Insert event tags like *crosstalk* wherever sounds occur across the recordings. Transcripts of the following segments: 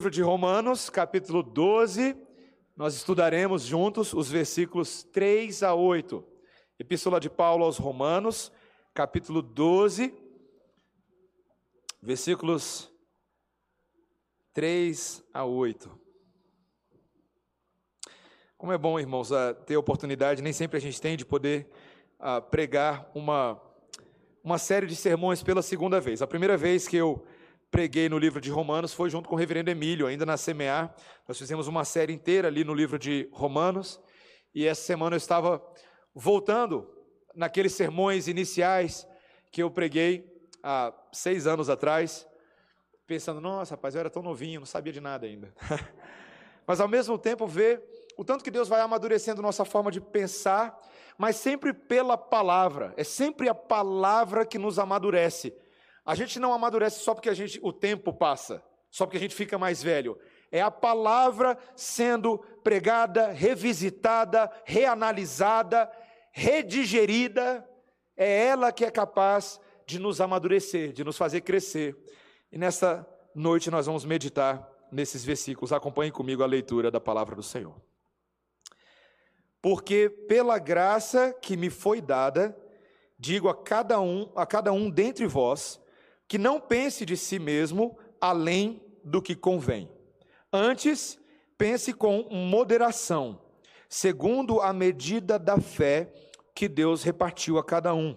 livro de Romanos, capítulo 12, nós estudaremos juntos os versículos 3 a 8. Epístola de Paulo aos Romanos, capítulo 12, versículos 3 a 8. Como é bom, irmãos, ter a oportunidade, nem sempre a gente tem, de poder uh, pregar uma, uma série de sermões pela segunda vez. A primeira vez que eu preguei no livro de Romanos foi junto com o reverendo Emílio, ainda na CMA. Nós fizemos uma série inteira ali no livro de Romanos. E essa semana eu estava voltando naqueles sermões iniciais que eu preguei há seis anos atrás, pensando: nossa, rapaz, eu era tão novinho, não sabia de nada ainda. *laughs* Mas ao mesmo tempo, ver o tanto que Deus vai amadurecendo nossa forma de pensar, mas sempre pela palavra. É sempre a palavra que nos amadurece. A gente não amadurece só porque a gente, o tempo passa, só porque a gente fica mais velho. É a palavra sendo pregada, revisitada, reanalisada, redigerida. É ela que é capaz de nos amadurecer, de nos fazer crescer. E nessa noite nós vamos meditar nesses versículos. Acompanhe comigo a leitura da palavra do Senhor. Porque pela graça que me foi dada, digo a cada um, a cada um dentre vós, que não pense de si mesmo além do que convém. Antes, pense com moderação, segundo a medida da fé que Deus repartiu a cada um.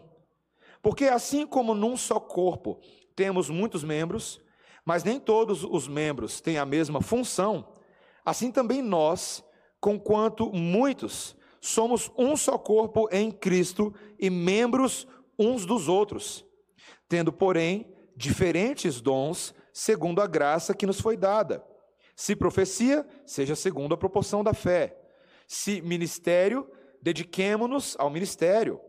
Porque assim como num só corpo temos muitos membros, mas nem todos os membros têm a mesma função, assim também nós, conquanto muitos, somos um só corpo em Cristo e membros uns dos outros, tendo, porém, diferentes dons segundo a graça que nos foi dada. Se profecia, seja segundo a proporção da fé. Se ministério, dediquemo-nos ao ministério.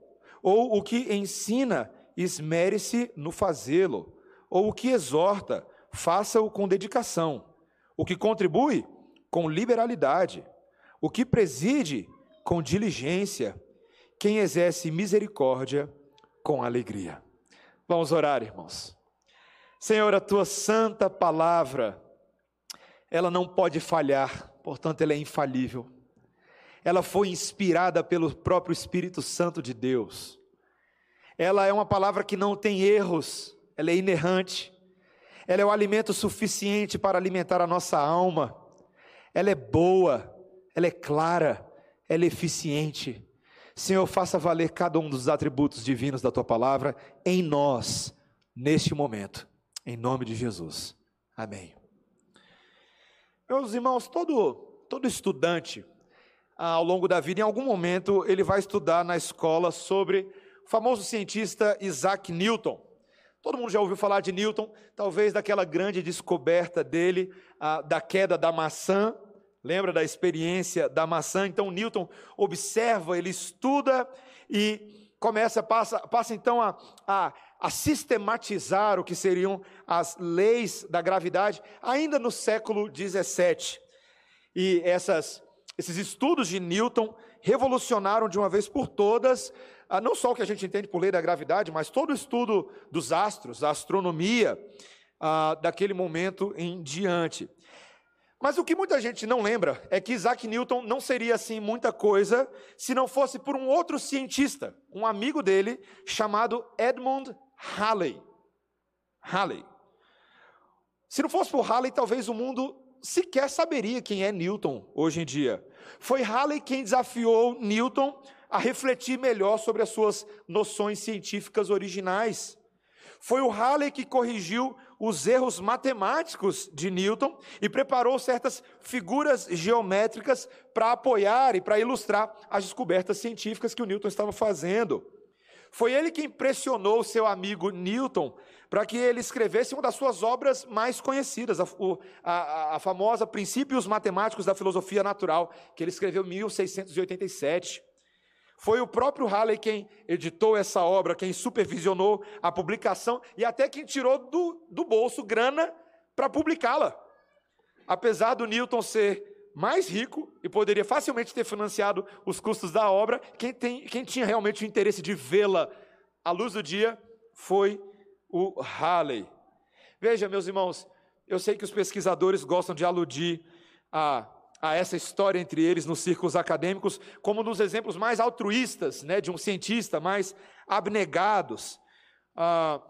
Ou o que ensina, esmere-se no fazê-lo. Ou o que exorta, faça-o com dedicação. O que contribui, com liberalidade. O que preside, com diligência. Quem exerce misericórdia, com alegria. Vamos orar, irmãos. Senhor, a tua santa palavra, ela não pode falhar, portanto, ela é infalível. Ela foi inspirada pelo próprio Espírito Santo de Deus. Ela é uma palavra que não tem erros, ela é inerrante. Ela é o alimento suficiente para alimentar a nossa alma. Ela é boa, ela é clara, ela é eficiente. Senhor, faça valer cada um dos atributos divinos da tua palavra em nós, neste momento. Em nome de Jesus. Amém. Meus irmãos, todo, todo estudante, ah, ao longo da vida, em algum momento, ele vai estudar na escola sobre o famoso cientista Isaac Newton. Todo mundo já ouviu falar de Newton, talvez daquela grande descoberta dele, ah, da queda da maçã. Lembra da experiência da maçã? Então, Newton observa, ele estuda e começa, passa, passa então a, a a sistematizar o que seriam as leis da gravidade, ainda no século 17. E essas, esses estudos de Newton revolucionaram de uma vez por todas, ah, não só o que a gente entende por lei da gravidade, mas todo o estudo dos astros, a astronomia, ah, daquele momento em diante. Mas o que muita gente não lembra é que Isaac Newton não seria assim muita coisa se não fosse por um outro cientista, um amigo dele, chamado Edmund Halley. Halley. Se não fosse por Halley, talvez o mundo sequer saberia quem é Newton hoje em dia. Foi Halley quem desafiou Newton a refletir melhor sobre as suas noções científicas originais. Foi o Halley que corrigiu os erros matemáticos de Newton e preparou certas figuras geométricas para apoiar e para ilustrar as descobertas científicas que o Newton estava fazendo. Foi ele que impressionou seu amigo Newton para que ele escrevesse uma das suas obras mais conhecidas, a, a, a, famosa Princípios Matemáticos da Filosofia Natural, que ele escreveu em 1687. Foi o próprio Halley quem editou essa obra, quem supervisionou a publicação e até quem tirou do, do bolso grana para publicá-la. Apesar do Newton ser mais rico e poderia facilmente ter financiado os custos da obra. Quem, tem, quem tinha realmente o interesse de vê-la à luz do dia foi o Halley. Veja, meus irmãos, Eu sei que os pesquisadores gostam de aludir a, a essa história entre eles nos círculos acadêmicos como dos exemplos mais altruístas, né, de um cientista, mais abnegados. Ah,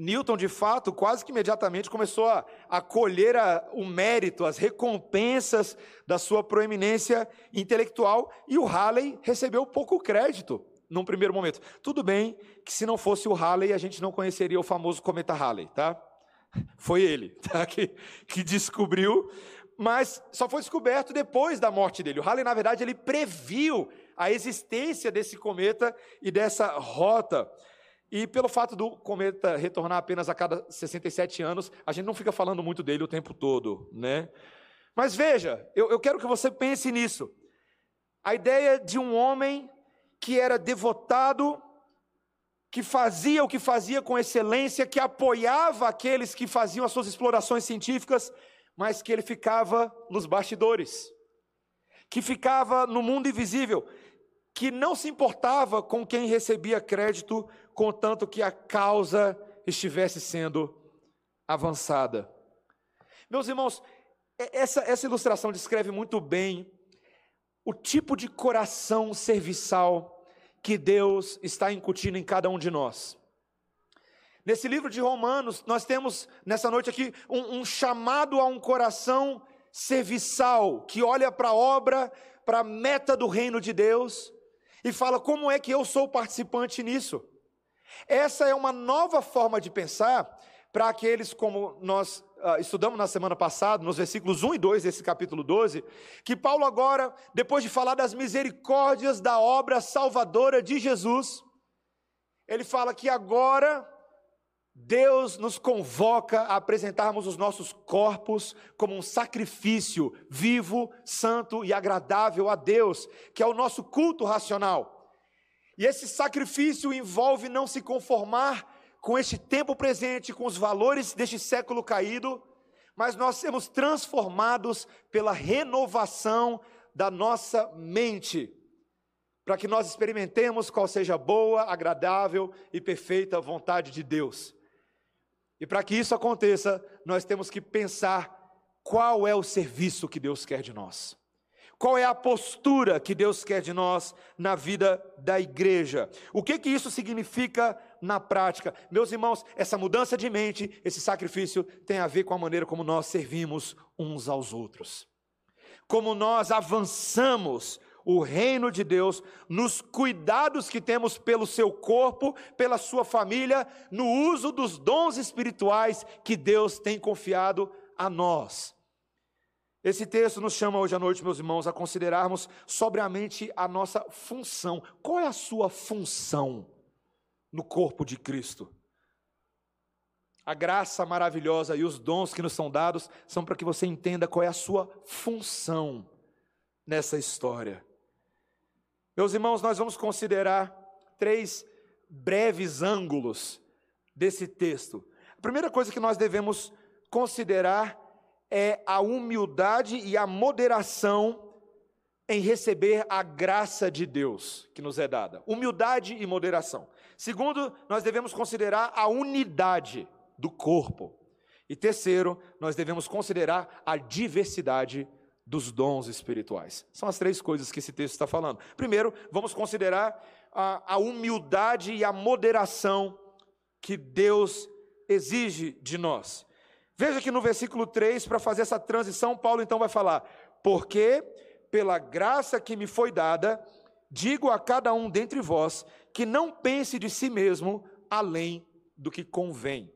Newton, de fato, quase que imediatamente começou a, a colher a, o mérito, as recompensas da sua proeminência intelectual, e o Halley recebeu pouco crédito num primeiro momento. Tudo bem que se não fosse o Halley, a gente não conheceria o famoso cometa Halley, tá? *laughs* Foi ele tá? *laughs* que, que descobriu, mas só foi descoberto depois da morte dele. O Halley, na verdade, ele previu a existência desse cometa e dessa rota. E pelo fato do cometa retornar apenas a cada 67 anos, a gente não fica falando muito dele o tempo todo, né? Mas veja, eu, eu quero que você pense nisso. A ideia de um homem que era devotado, que fazia o que fazia com excelência, que apoiava aqueles que faziam as suas explorações científicas, mas que ele ficava nos bastidores, que ficava no mundo invisível, que não se importava com quem recebia crédito, contanto que a causa estivesse sendo avançada. Meus irmãos, essa, essa ilustração descreve muito bem o tipo de coração serviçal que Deus está incutindo em cada um de nós. Nesse livro de Romanos, nós temos nessa noite aqui um, um chamado a um coração serviçal, que olha para a obra, para a meta do reino de Deus, e fala: como é que eu sou participante nisso? Essa é uma nova forma de pensar para aqueles como nós uh, estudamos na semana passada, nos versículos 1 e 2 desse capítulo 12, que Paulo agora, depois de falar das misericórdias da obra salvadora de Jesus, ele fala que agora Deus nos convoca a apresentarmos os nossos corpos como um sacrifício vivo, santo e agradável a Deus, que é o nosso culto racional. E esse sacrifício envolve não se conformar com este tempo presente, com os valores deste século caído, mas nós sermos transformados pela renovação da nossa mente, para que nós experimentemos qual seja a boa, agradável e perfeita vontade de Deus. E para que isso aconteça, nós temos que pensar qual é o serviço que Deus quer de nós. Qual é a postura que Deus quer de nós na vida da igreja? O que que isso significa na prática? Meus irmãos, essa mudança de mente, esse sacrifício tem a ver com a maneira como nós servimos uns aos outros. Como nós avançamos o reino de Deus nos cuidados que temos pelo seu corpo, pela sua família, no uso dos dons espirituais que Deus tem confiado a nós. Esse texto nos chama hoje à noite, meus irmãos, a considerarmos sobriamente a nossa função. Qual é a sua função no corpo de Cristo? A graça maravilhosa e os dons que nos são dados são para que você entenda qual é a sua função nessa história. Meus irmãos, nós vamos considerar três breves ângulos desse texto. A primeira coisa que nós devemos considerar é a humildade e a moderação em receber a graça de Deus que nos é dada. Humildade e moderação. Segundo, nós devemos considerar a unidade do corpo. E terceiro, nós devemos considerar a diversidade dos dons espirituais. São as três coisas que esse texto está falando. Primeiro, vamos considerar a, a humildade e a moderação que Deus exige de nós. Veja que no versículo 3, para fazer essa transição, Paulo então vai falar: Porque, pela graça que me foi dada, digo a cada um dentre vós que não pense de si mesmo além do que convém.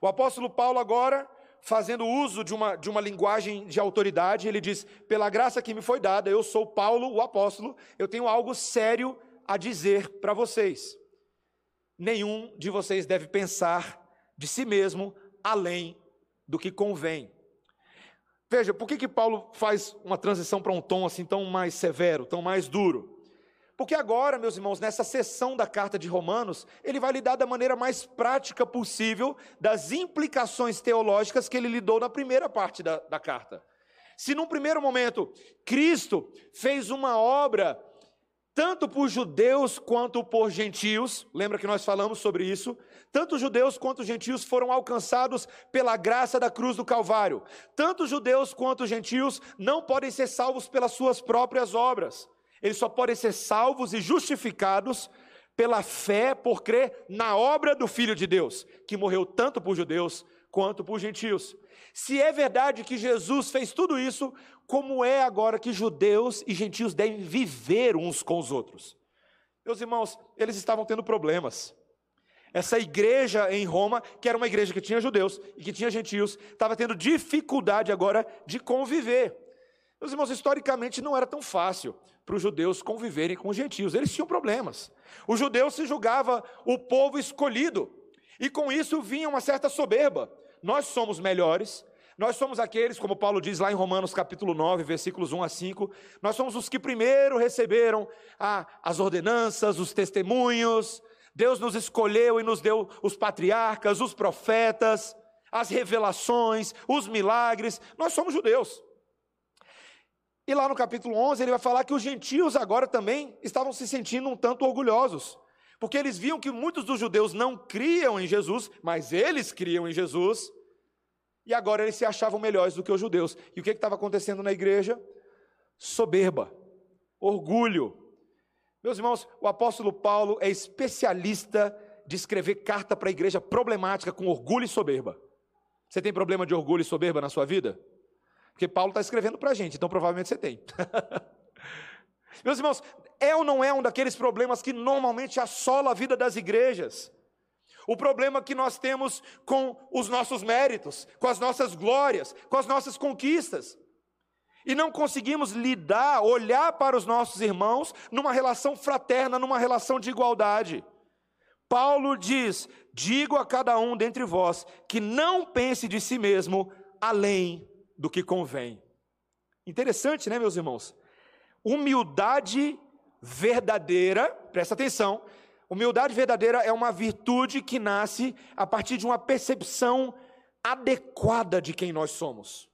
O apóstolo Paulo, agora, fazendo uso de uma, de uma linguagem de autoridade, ele diz: Pela graça que me foi dada, eu sou Paulo, o apóstolo, eu tenho algo sério a dizer para vocês. Nenhum de vocês deve pensar de si mesmo além do que convém. Veja, por que, que Paulo faz uma transição para um tom assim tão mais severo, tão mais duro? Porque agora, meus irmãos, nessa sessão da carta de Romanos, ele vai lidar da maneira mais prática possível das implicações teológicas que ele lidou na primeira parte da, da carta. Se num primeiro momento Cristo fez uma obra tanto por judeus quanto por gentios. Lembra que nós falamos sobre isso? Tanto judeus quanto gentios foram alcançados pela graça da cruz do Calvário. Tanto judeus quanto gentios não podem ser salvos pelas suas próprias obras. Eles só podem ser salvos e justificados pela fé, por crer na obra do Filho de Deus, que morreu tanto por judeus quanto por gentios. Se é verdade que Jesus fez tudo isso, como é agora que judeus e gentios devem viver uns com os outros? Meus irmãos, eles estavam tendo problemas. Essa igreja em Roma, que era uma igreja que tinha judeus e que tinha gentios, estava tendo dificuldade agora de conviver. Meus irmãos, historicamente não era tão fácil para os judeus conviverem com os gentios, eles tinham problemas. O judeu se julgava o povo escolhido, e com isso vinha uma certa soberba. Nós somos melhores, nós somos aqueles, como Paulo diz lá em Romanos capítulo 9, versículos 1 a 5, nós somos os que primeiro receberam a, as ordenanças, os testemunhos, Deus nos escolheu e nos deu os patriarcas, os profetas, as revelações, os milagres. Nós somos judeus. E lá no capítulo 11 ele vai falar que os gentios agora também estavam se sentindo um tanto orgulhosos, porque eles viam que muitos dos judeus não criam em Jesus, mas eles criam em Jesus, e agora eles se achavam melhores do que os judeus. E o que estava acontecendo na igreja? Soberba, orgulho, meus irmãos, o apóstolo Paulo é especialista de escrever carta para a igreja problemática com orgulho e soberba. Você tem problema de orgulho e soberba na sua vida? Porque Paulo está escrevendo para a gente, então provavelmente você tem. *laughs* Meus irmãos, é ou não é um daqueles problemas que normalmente assola a vida das igrejas? O problema que nós temos com os nossos méritos, com as nossas glórias, com as nossas conquistas e não conseguimos lidar, olhar para os nossos irmãos numa relação fraterna, numa relação de igualdade. Paulo diz: Digo a cada um dentre vós que não pense de si mesmo além do que convém. Interessante, né, meus irmãos? Humildade verdadeira, presta atenção, humildade verdadeira é uma virtude que nasce a partir de uma percepção adequada de quem nós somos.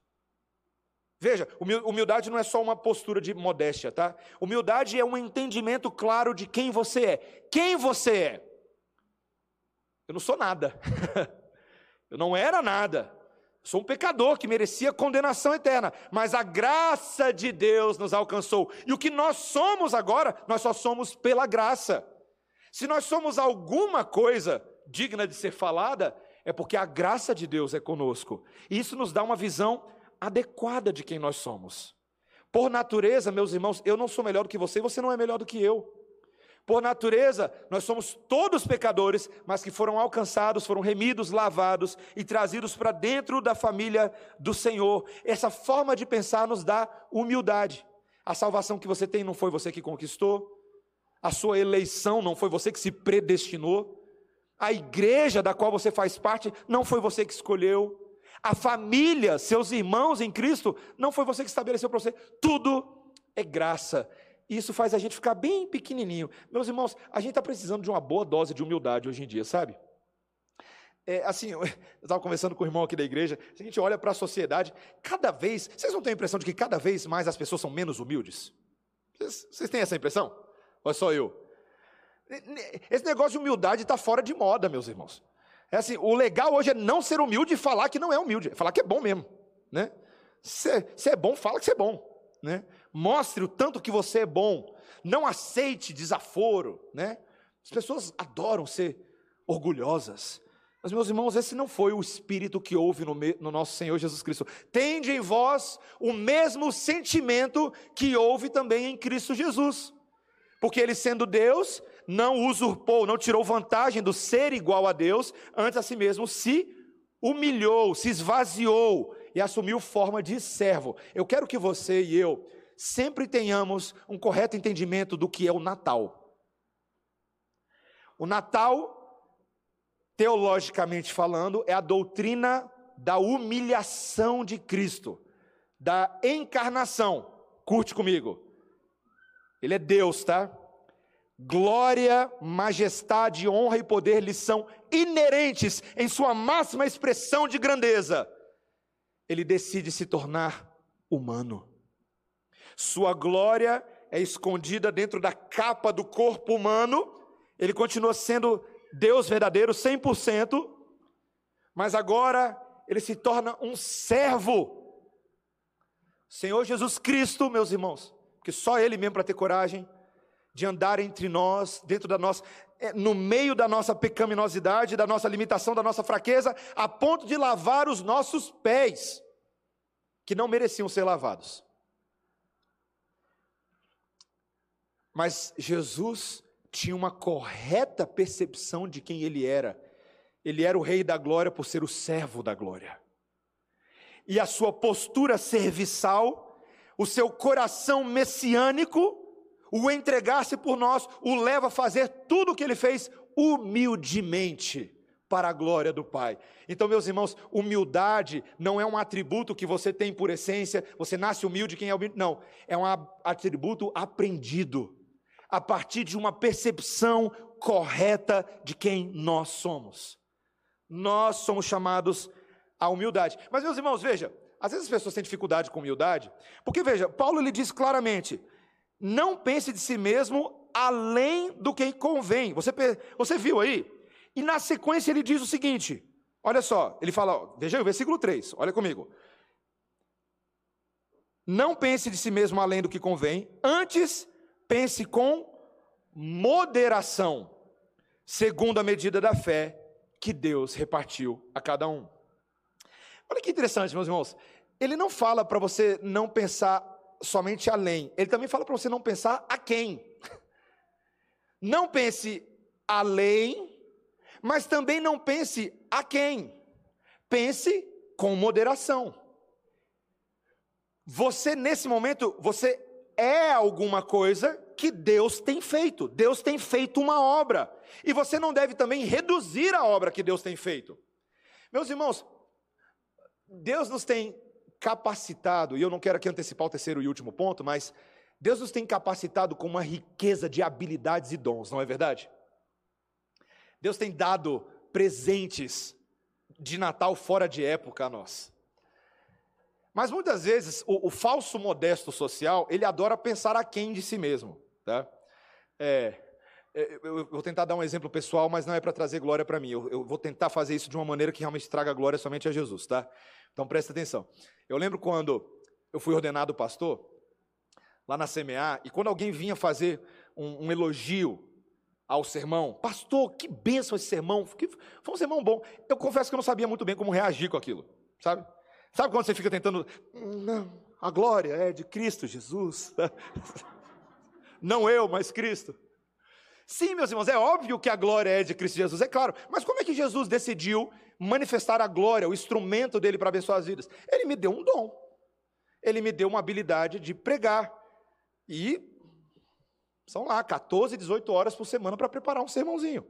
Veja, humildade não é só uma postura de modéstia, tá? Humildade é um entendimento claro de quem você é. Quem você é? Eu não sou nada. *laughs* Eu não era nada. Sou um pecador que merecia condenação eterna, mas a graça de Deus nos alcançou. E o que nós somos agora, nós só somos pela graça. Se nós somos alguma coisa digna de ser falada, é porque a graça de Deus é conosco. E isso nos dá uma visão adequada de quem nós somos. Por natureza, meus irmãos, eu não sou melhor do que você você não é melhor do que eu. Por natureza, nós somos todos pecadores, mas que foram alcançados, foram remidos, lavados e trazidos para dentro da família do Senhor. Essa forma de pensar nos dá humildade. A salvação que você tem não foi você que conquistou, a sua eleição não foi você que se predestinou, a igreja da qual você faz parte não foi você que escolheu a família, seus irmãos em Cristo, não foi você que estabeleceu para você. Tudo é graça. Isso faz a gente ficar bem pequenininho. Meus irmãos, a gente está precisando de uma boa dose de humildade hoje em dia, sabe? É, assim, *laughs* eu estava conversando com o irmão aqui da igreja, a gente olha para a sociedade, cada vez, vocês não têm a impressão de que cada vez mais as pessoas são menos humildes? Vocês, vocês têm essa impressão? Ou é só eu? Esse negócio de humildade está fora de moda, meus irmãos. É assim, o legal hoje é não ser humilde e falar que não é humilde, é falar que é bom mesmo, né? Se, se é bom, fala que você é bom, né? Mostre o tanto que você é bom, não aceite desaforo, né? As pessoas adoram ser orgulhosas, mas, meus irmãos, esse não foi o espírito que houve no, no, nosso Senhor Jesus Cristo. Tende em vós o mesmo sentimento que houve também em Cristo Jesus. Porque ele, sendo Deus, não usurpou, não tirou vantagem do ser igual a Deus, antes a si mesmo se humilhou, se esvaziou e assumiu forma de servo. Eu quero que você e eu sempre tenhamos um correto entendimento do que é o Natal. O Natal, teologicamente falando, é a doutrina da humilhação de Cristo, da encarnação. Curte comigo. Ele é Deus, tá? Glória, majestade, honra e poder lhe são inerentes em sua máxima expressão de grandeza. Ele decide se tornar humano. Sua glória é escondida dentro da capa do corpo humano, ele continua sendo Deus verdadeiro 100%, mas agora ele se torna um servo. Senhor Jesus Cristo, meus irmãos, que só ele mesmo para ter coragem de andar entre nós, dentro da nossa, é, no meio da nossa pecaminosidade, da nossa limitação, da nossa fraqueza, a ponto de lavar os nossos pés, que não mereciam ser lavados. Mas Jesus tinha uma correta percepção de quem ele era. Ele era o rei da glória por ser o servo da glória. E a sua postura serviçal, o seu coração messiânico, o entregar-se por nós, o leva a fazer tudo o que ele fez humildemente para a glória do Pai. Então, meus irmãos, humildade não é um atributo que você tem por essência, você nasce humilde, quem é humilde? Não, é um atributo aprendido a partir de uma percepção correta de quem nós somos. Nós somos chamados à humildade. Mas, meus irmãos, veja, às vezes as pessoas têm dificuldade com humildade, porque veja, Paulo lhe diz claramente: não pense de si mesmo além do que convém. Você, você viu aí? E na sequência ele diz o seguinte: olha só, ele fala, veja aí o versículo 3, olha comigo. Não pense de si mesmo além do que convém, antes pense com moderação, segundo a medida da fé que Deus repartiu a cada um. Olha que interessante, meus irmãos. Ele não fala para você não pensar somente além, ele também fala para você não pensar a quem. *laughs* Não pense além, mas também não pense a quem. Pense com moderação. Você nesse momento, você é alguma coisa que Deus tem feito. Deus tem feito uma obra. E você não deve também reduzir a obra que Deus tem feito. Meus irmãos, Deus nos tem capacitado, e eu não quero aqui antecipar o terceiro e último ponto, mas Deus nos tem capacitado com uma riqueza de habilidades e dons, não é verdade? Deus tem dado presentes de Natal fora de época a nós. Mas muitas vezes o, o, falso modesto social, ele adora pensar aquém de si mesmo. Tá? É, é eu vou tentar dar um exemplo pessoal, mas não é para trazer glória para mim. Eu, eu, vou tentar fazer isso de uma maneira que realmente traga glória somente a Jesus. Tá? Então presta atenção. Eu lembro quando eu fui ordenado pastor, lá na CMA, e quando alguém vinha fazer um, um elogio ao sermão, pastor, que benção esse sermão, que, foi um sermão bom. Eu confesso que eu não sabia muito bem como reagir com aquilo, sabe? Sabe quando você fica tentando, não, a glória é de Cristo Jesus. *laughs* Não eu, mas Cristo. Sim, meus irmãos, é óbvio que a glória é de Cristo Jesus, é claro. Mas como é que Jesus decidiu manifestar a glória, o instrumento dele para abençoar as vidas? Ele me deu um dom. Ele me deu uma habilidade de pregar. E são lá 14, 18 horas por semana para preparar um sermãozinho.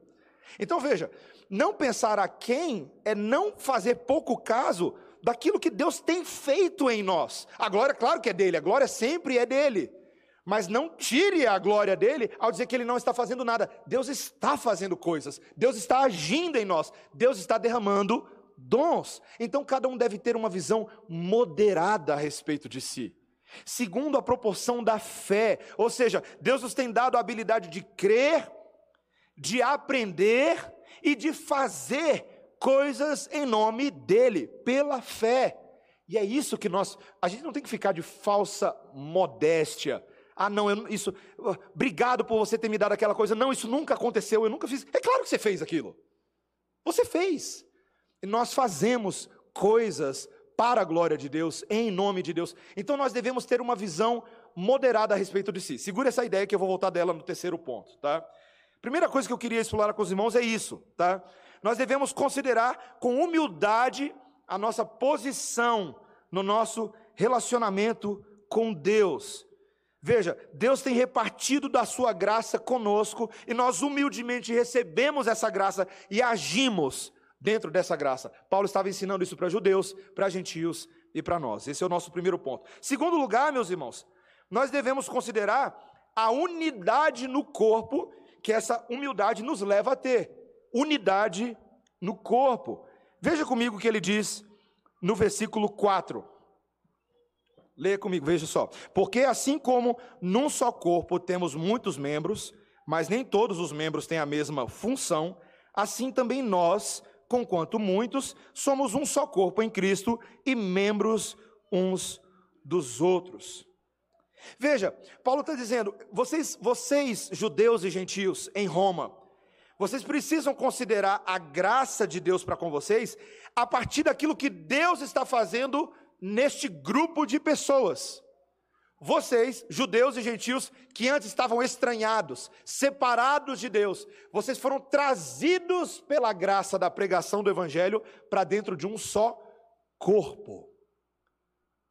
Então veja, não pensar a quem é não fazer pouco caso daquilo que Deus tem feito em nós. A glória, claro que é dele, a glória sempre é dele. Mas não tire a glória dele ao dizer que ele não está fazendo nada. Deus está fazendo coisas, Deus está agindo em nós, Deus está derramando dons. Então cada um deve ter uma visão moderada a respeito de si. Segundo a proporção da fé, ou seja, Deus nos tem dado a habilidade de crer, de aprender e de fazer coisas em nome dele, pela fé. E é isso que nós, a gente não tem que ficar de falsa modéstia. Ah, não, eu, isso, obrigado por você ter me dado aquela coisa. Não, isso nunca aconteceu, eu nunca fiz. É claro que você fez aquilo. Você fez. E nós fazemos coisas para a glória de Deus, em nome de Deus. Então nós devemos ter uma visão moderada a respeito de si. Segura essa ideia que eu vou voltar dela no terceiro ponto, tá? Primeira coisa que eu queria explorar com os irmãos é isso, tá? Nós devemos considerar com humildade a nossa posição no nosso relacionamento com Deus. Veja, Deus tem repartido da sua graça conosco e nós humildemente recebemos essa graça e agimos dentro dessa graça. Paulo estava ensinando isso para judeus, para gentios e para nós. Esse é o nosso primeiro ponto. Segundo lugar, meus irmãos, nós devemos considerar a unidade no corpo que essa humildade nos leva a ter unidade no corpo. Veja comigo o que ele diz no versículo 4. Leia comigo, veja só. Porque assim como num só corpo temos muitos membros, mas nem todos os membros têm a mesma função, assim também nós, conquanto muitos, somos um só corpo em Cristo e membros uns dos outros. Veja, Paulo está dizendo: vocês, vocês, judeus e gentios em Roma, vocês precisam considerar a graça de Deus para com vocês a partir daquilo que Deus está fazendo neste grupo de pessoas. Vocês, judeus e gentios, que antes estavam estranhados, separados de Deus, vocês foram trazidos pela graça da pregação do Evangelho para dentro de um só corpo.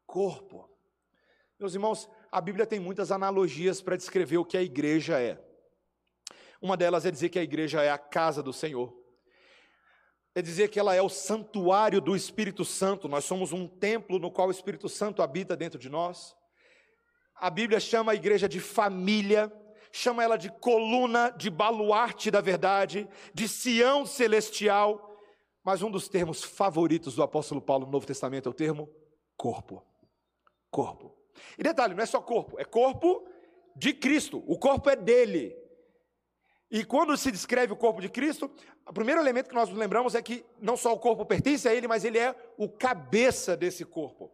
Corpo. Meus irmãos, a Bíblia tem muitas analogias para descrever o que a igreja é. Uma delas é dizer que a igreja é a casa do Senhor. É dizer que ela é o santuário do Espírito Santo. Nós somos um templo no qual o Espírito Santo habita dentro de nós. A Bíblia chama a igreja de família, chama ela de coluna, de baluarte da verdade, de Sião celestial. Mas um dos termos favoritos do apóstolo Paulo no Novo Testamento é o termo corpo. Corpo. E detalhe, não é só corpo, é corpo de Cristo. O corpo é dele. E quando se descreve o corpo de Cristo, o primeiro elemento que nós nos lembramos é que não só o corpo pertence a ele, mas ele é o cabeça desse corpo.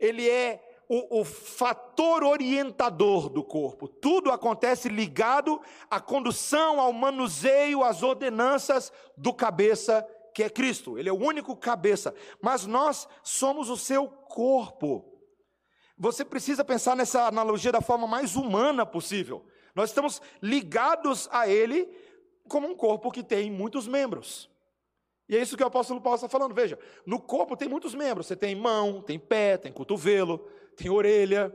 Ele é o, o, fator orientador do corpo. Tudo acontece ligado à condução, ao manuseio, às ordenanças do cabeça, que é Cristo. Ele é o único cabeça. Mas nós somos o seu corpo. Você precisa pensar nessa analogia da forma mais humana possível. Nós estamos ligados a Ele como um corpo que tem muitos membros. E é isso que o apóstolo Paulo está falando. Veja, no corpo tem muitos membros. Você tem mão, tem pé, tem cotovelo, tem orelha.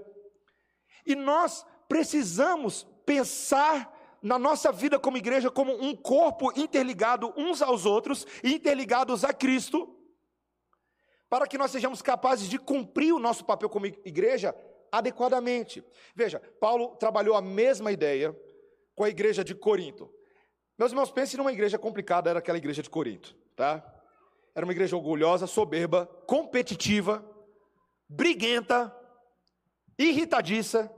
E nós precisamos pensar na nossa vida como igreja como um corpo interligado uns aos outros, interligados a Cristo, para que nós sejamos capazes de cumprir o nosso papel como igreja adequadamente. Veja, Paulo trabalhou a mesma ideia com a igreja de Corinto. Meus irmãos, pensem numa igreja complicada, era aquela igreja de Corinto, tá? Era uma igreja orgulhosa, soberba, competitiva, briguenta, irritadiça,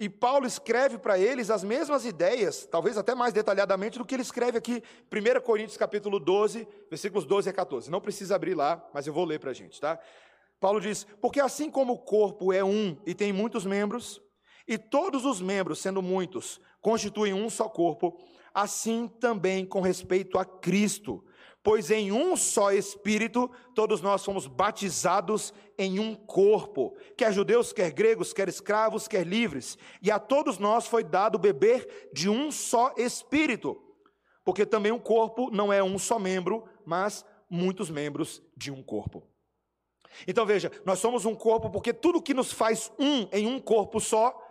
e Paulo escreve para eles as mesmas ideias, talvez até mais detalhadamente do que ele escreve aqui, 1 Coríntios capítulo 12, versículos 12 a 14. Não precisa abrir lá, mas eu vou ler para a gente, tá? Paulo diz: Porque assim como o corpo é um e tem muitos membros, e todos os membros, sendo muitos, constituem um só corpo, assim também com respeito a Cristo. Pois em um só Espírito todos nós fomos batizados em um corpo, quer judeus, quer gregos, quer escravos, quer livres, e a todos nós foi dado beber de um só Espírito, porque também o corpo não é um só membro, mas muitos membros de um corpo. Então veja, nós somos um corpo porque tudo que nos faz um em um corpo só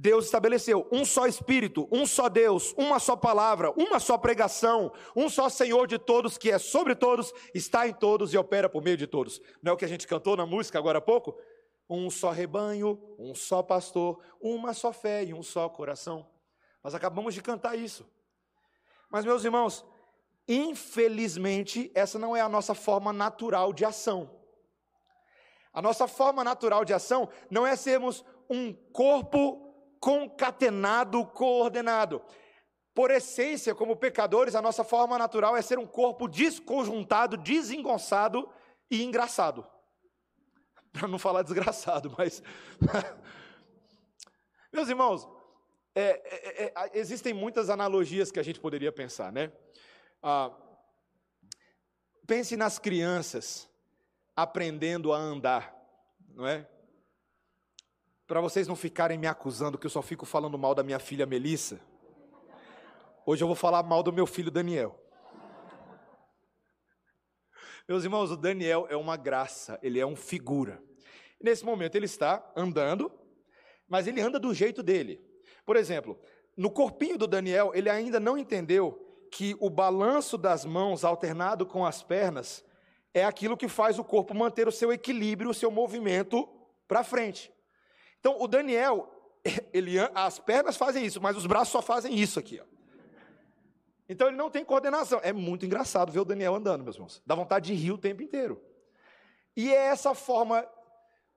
Deus estabeleceu um só Espírito, um só Deus, uma só palavra, uma só pregação, um só Senhor de todos, que é sobre todos, está em todos e opera por meio de todos. Não é o que a gente cantou na música agora há pouco? Um só rebanho, um só pastor, uma só fé e um só coração. Nós acabamos de cantar isso. Mas, meus irmãos, infelizmente, essa não é a nossa forma natural de ação. A nossa forma natural de ação não é sermos um corpo concatenado, coordenado. Por essência, como pecadores, a nossa forma natural é ser um corpo desconjuntado, desengonçado e engraçado. *laughs* Para não falar desgraçado, mas. *laughs* Meus irmãos, é, é, é, é, existem muitas analogias que a gente poderia pensar, né? Ah, pense nas crianças aprendendo a andar, não é? para vocês não ficarem me acusando que eu só fico falando mal da minha filha Melissa, hoje eu vou falar mal do meu filho Daniel. Meus irmãos, o Daniel é uma graça, ele é um figura. Nesse momento ele está andando, mas ele anda do jeito dele. Por exemplo, no corpinho do Daniel, ele ainda não entendeu que o balanço das mãos alternado com as pernas é aquilo que faz o corpo manter o seu equilíbrio, o seu movimento para frente. Então, o Daniel, *laughs* ele, as pernas fazem isso, mas os braços só fazem isso aqui. Ó. Então, ele não tem coordenação. É muito engraçado ver o Daniel andando, meus irmãos. Dá vontade de rir o tempo inteiro. E é essa forma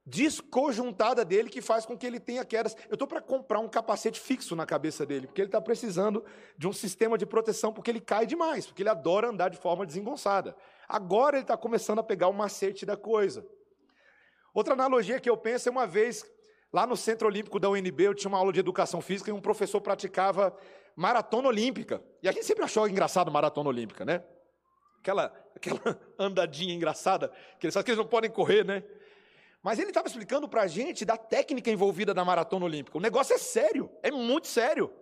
desconjuntada dele que faz com que ele tenha quedas. Eu estou para comprar um capacete fixo na cabeça dele, porque ele está precisando de um sistema de proteção, porque ele cai demais, porque ele adora andar de forma desengonçada. Agora ele está começando a pegar o macete da coisa. Outra analogia que eu penso é uma vez, lá no Centro Olímpico da UNB, eu tinha uma aula de educação física e um professor praticava maratona olímpica. E a gente sempre achou engraçado maratona olímpica, né? Aquela, aquela *laughs* andadinha engraçada, que eles que eles não podem correr, né? Mas ele estava explicando para a gente da técnica envolvida na maratona olímpica. O negócio é sério, é muito sério.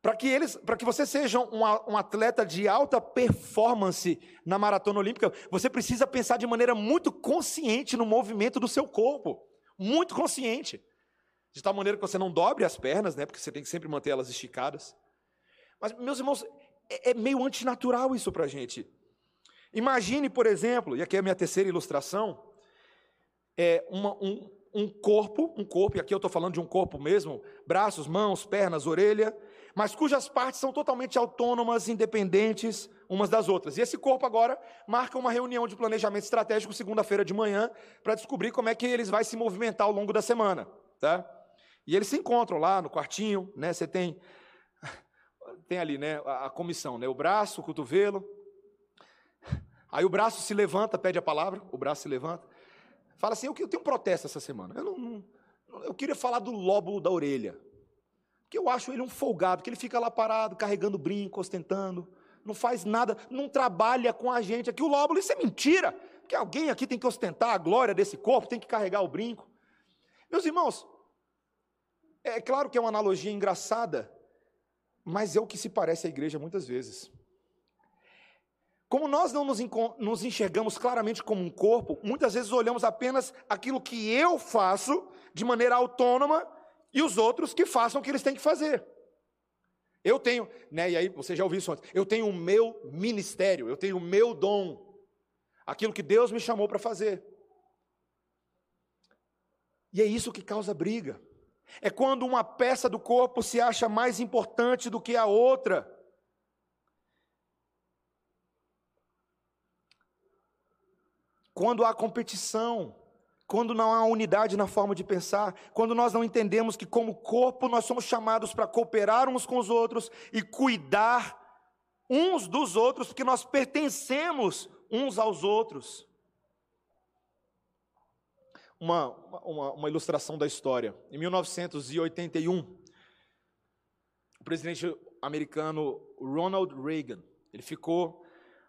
Para que eles, que você seja um, um, atleta de alta performance na maratona olímpica, você precisa pensar de maneira muito consciente no movimento do seu corpo, muito consciente, de tal maneira que você não dobre as pernas, né? Porque você tem que sempre manter elas esticadas. Mas meus irmãos, é, é meio antinatural isso para a gente. Imagine, por exemplo, e aqui é a minha terceira ilustração é, uma, um, um corpo, um corpo, e aqui eu estou falando de um corpo mesmo, braços, mãos, pernas, orelha, mas cujas partes são totalmente autônomas, independentes umas das outras. E esse corpo agora marca uma reunião de planejamento estratégico segunda-feira de manhã para descobrir como é que eles vão se movimentar ao longo da semana, tá? E eles se encontram lá no quartinho, né? Você tem *laughs* tem ali, né, a, a comissão, né? O braço, o cotovelo. Aí o braço se levanta, pede a palavra, o braço se levanta. Fala assim, eu, tenho um protesto essa semana. Eu, não, não, eu queria falar do lóbulo da orelha. Que eu acho ele um folgado, que ele fica lá parado, carregando brinco, ostentando, não faz nada, não trabalha com a gente. Aqui o lóbulo, isso é mentira. Que alguém aqui tem que ostentar a glória desse corpo, tem que carregar o brinco. Meus irmãos, é claro que é uma analogia engraçada, mas é o que se parece à igreja muitas vezes. Como nós não nos, nos enxergamos claramente como um corpo, muitas vezes olhamos apenas aquilo que eu faço de maneira autônoma e os outros que façam o que eles têm que fazer. Eu tenho, né, e aí você já ouviu isso antes, eu tenho o meu ministério, eu tenho o meu dom, aquilo que Deus me chamou para fazer. E é isso que causa briga. É quando uma peça do corpo se acha mais importante do que a outra. Quando há competição, quando não há unidade na forma de pensar, quando nós não entendemos que, como corpo, nós somos chamados para cooperar uns com os outros e cuidar uns dos outros, porque nós pertencemos uns aos outros. Uma, uma, uma ilustração da história. Em 1981, o presidente americano Ronald Reagan, ele ficou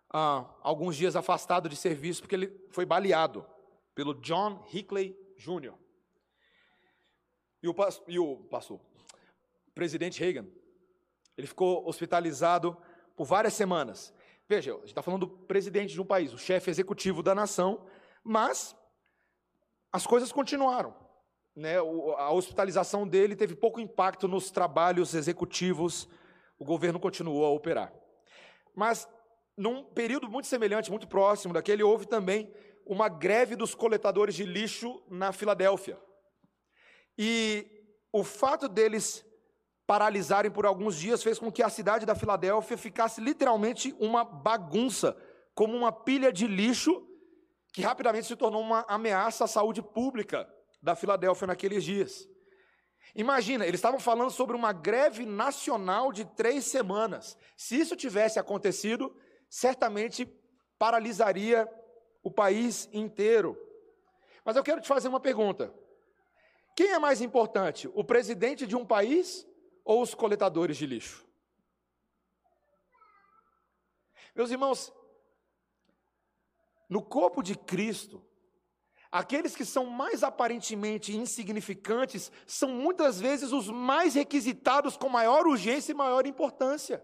ah, alguns dias afastado de serviço porque ele foi baleado pelo John Hickley Jr. E o, e o pastor, o presidente Reagan, ele ficou hospitalizado por várias semanas. Veja, a gente está falando do presidente de um país, o chefe executivo da nação, mas as coisas continuaram. Né? A hospitalização dele teve pouco impacto nos trabalhos executivos, o governo continuou a operar. Mas num período muito semelhante, muito próximo daquele, houve também uma greve dos coletadores de lixo na Filadélfia. E o fato deles paralisarem por alguns dias fez com que a cidade da Filadélfia ficasse literalmente uma bagunça, como uma pilha de lixo que rapidamente se tornou uma ameaça à saúde pública da Filadélfia naqueles dias. Imagina, eles estavam falando sobre uma greve nacional de três semanas. Se isso tivesse acontecido, certamente paralisaria o país inteiro. Mas eu quero te fazer uma pergunta: quem é mais importante, o presidente de um país ou os coletadores de lixo? Meus irmãos, no corpo de Cristo, aqueles que são mais aparentemente insignificantes são muitas vezes os mais requisitados com maior urgência e maior importância.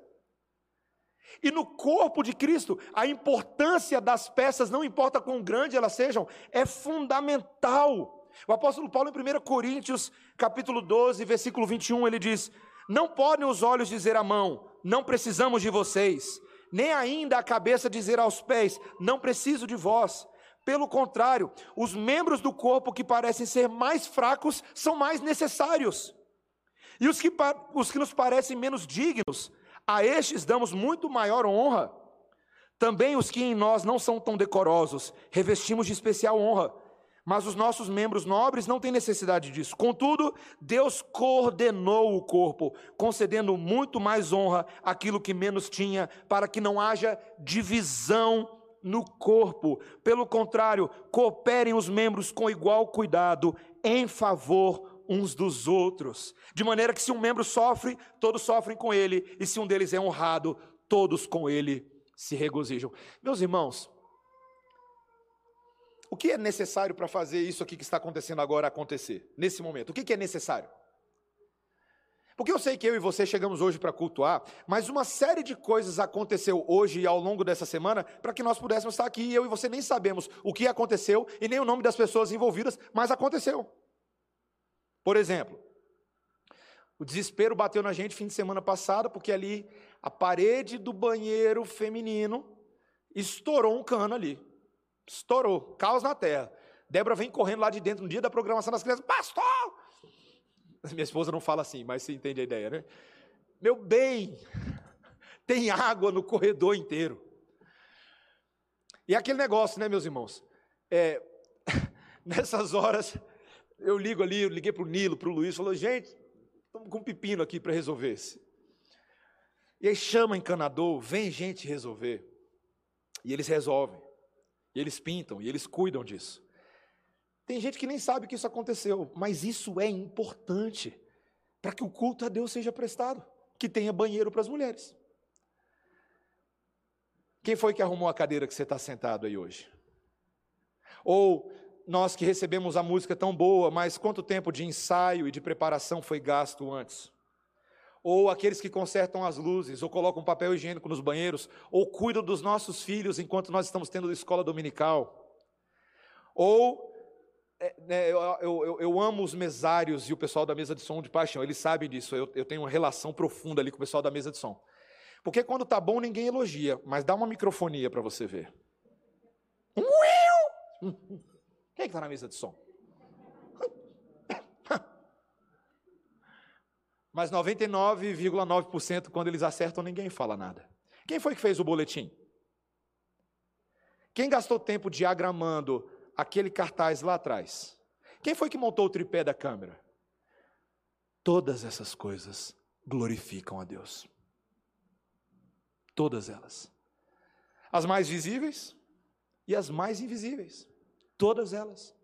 E no corpo de Cristo, a importância das peças, não importa quão grande elas sejam, é fundamental. O apóstolo Paulo, em 1 Coríntios, capítulo 12, versículo 21, ele diz: Não podem os olhos dizer à mão, não precisamos de vocês, nem ainda a cabeça dizer aos pés, não preciso de vós. Pelo contrário, os membros do corpo que parecem ser mais fracos são mais necessários. E os que, os que nos parecem menos dignos, a estes damos muito maior honra. Também os que em nós não são tão decorosos, revestimos de especial honra. Mas os nossos membros nobres não têm necessidade disso. Contudo, Deus coordenou o corpo, concedendo muito mais honra àquilo que menos tinha, para que não haja divisão no corpo. Pelo contrário, cooperem os membros com igual cuidado em favor uns dos outros, de maneira que se um membro sofre, todos sofrem com ele, e se um deles é honrado, todos com ele se regozijam. Meus irmãos, o que é necessário para fazer isso aqui que está acontecendo agora acontecer, nesse momento? O que é necessário? Porque eu sei que eu e você chegamos hoje para cultuar, mas uma série de coisas aconteceu hoje e ao longo dessa semana para que nós pudéssemos estar aqui. E eu e você nem sabemos o que aconteceu e nem o nome das pessoas envolvidas, mas aconteceu. Por exemplo, o desespero bateu na gente fim de semana passado, porque ali a parede do banheiro feminino estourou um cano ali. Estourou, caos na terra. Débora vem correndo lá de dentro no dia da programação das crianças, pastor! *laughs* Minha esposa não fala assim, mas você entende a ideia, né? Meu bem, *laughs* tem água no corredor inteiro. E é aquele negócio, né, meus irmãos? É, *laughs* nessas horas, eu ligo ali, eu liguei para o Nilo, para o Luiz, falou, gente, estamos com um pepino aqui para resolver esse. E aí chama encanador, vem gente resolver. E eles resolvem. E eles pintam, e eles cuidam disso. Tem gente que nem sabe que isso aconteceu, mas isso é importante para que o culto a Deus seja prestado, que tenha banheiro para as mulheres. Quem foi que arrumou a cadeira que você está sentado aí hoje? Ou nós que recebemos a música tão boa, mas quanto tempo de ensaio e de preparação foi gasto antes? Ou aqueles que consertam as luzes, ou colocam papel higiênico nos banheiros, ou cuidam dos nossos filhos enquanto nós estamos tendo escola dominical. Ou é, né, eu, eu, eu, amo os mesários e o pessoal da mesa de som de paixão, eles sabem disso. Eu, eu tenho uma relação profunda ali com o pessoal da mesa de som. Porque quando tá bom, ninguém elogia, mas dá uma microfonia para você ver. Quem é que está na mesa de som? *laughs* Mas 99,9% quando eles acertam, ninguém fala nada. Quem foi que fez o boletim? Quem gastou tempo diagramando aquele cartaz lá atrás? Quem foi que montou o tripé da câmera? Todas essas coisas glorificam a Deus. Todas elas. As mais visíveis e as mais invisíveis. Todas elas.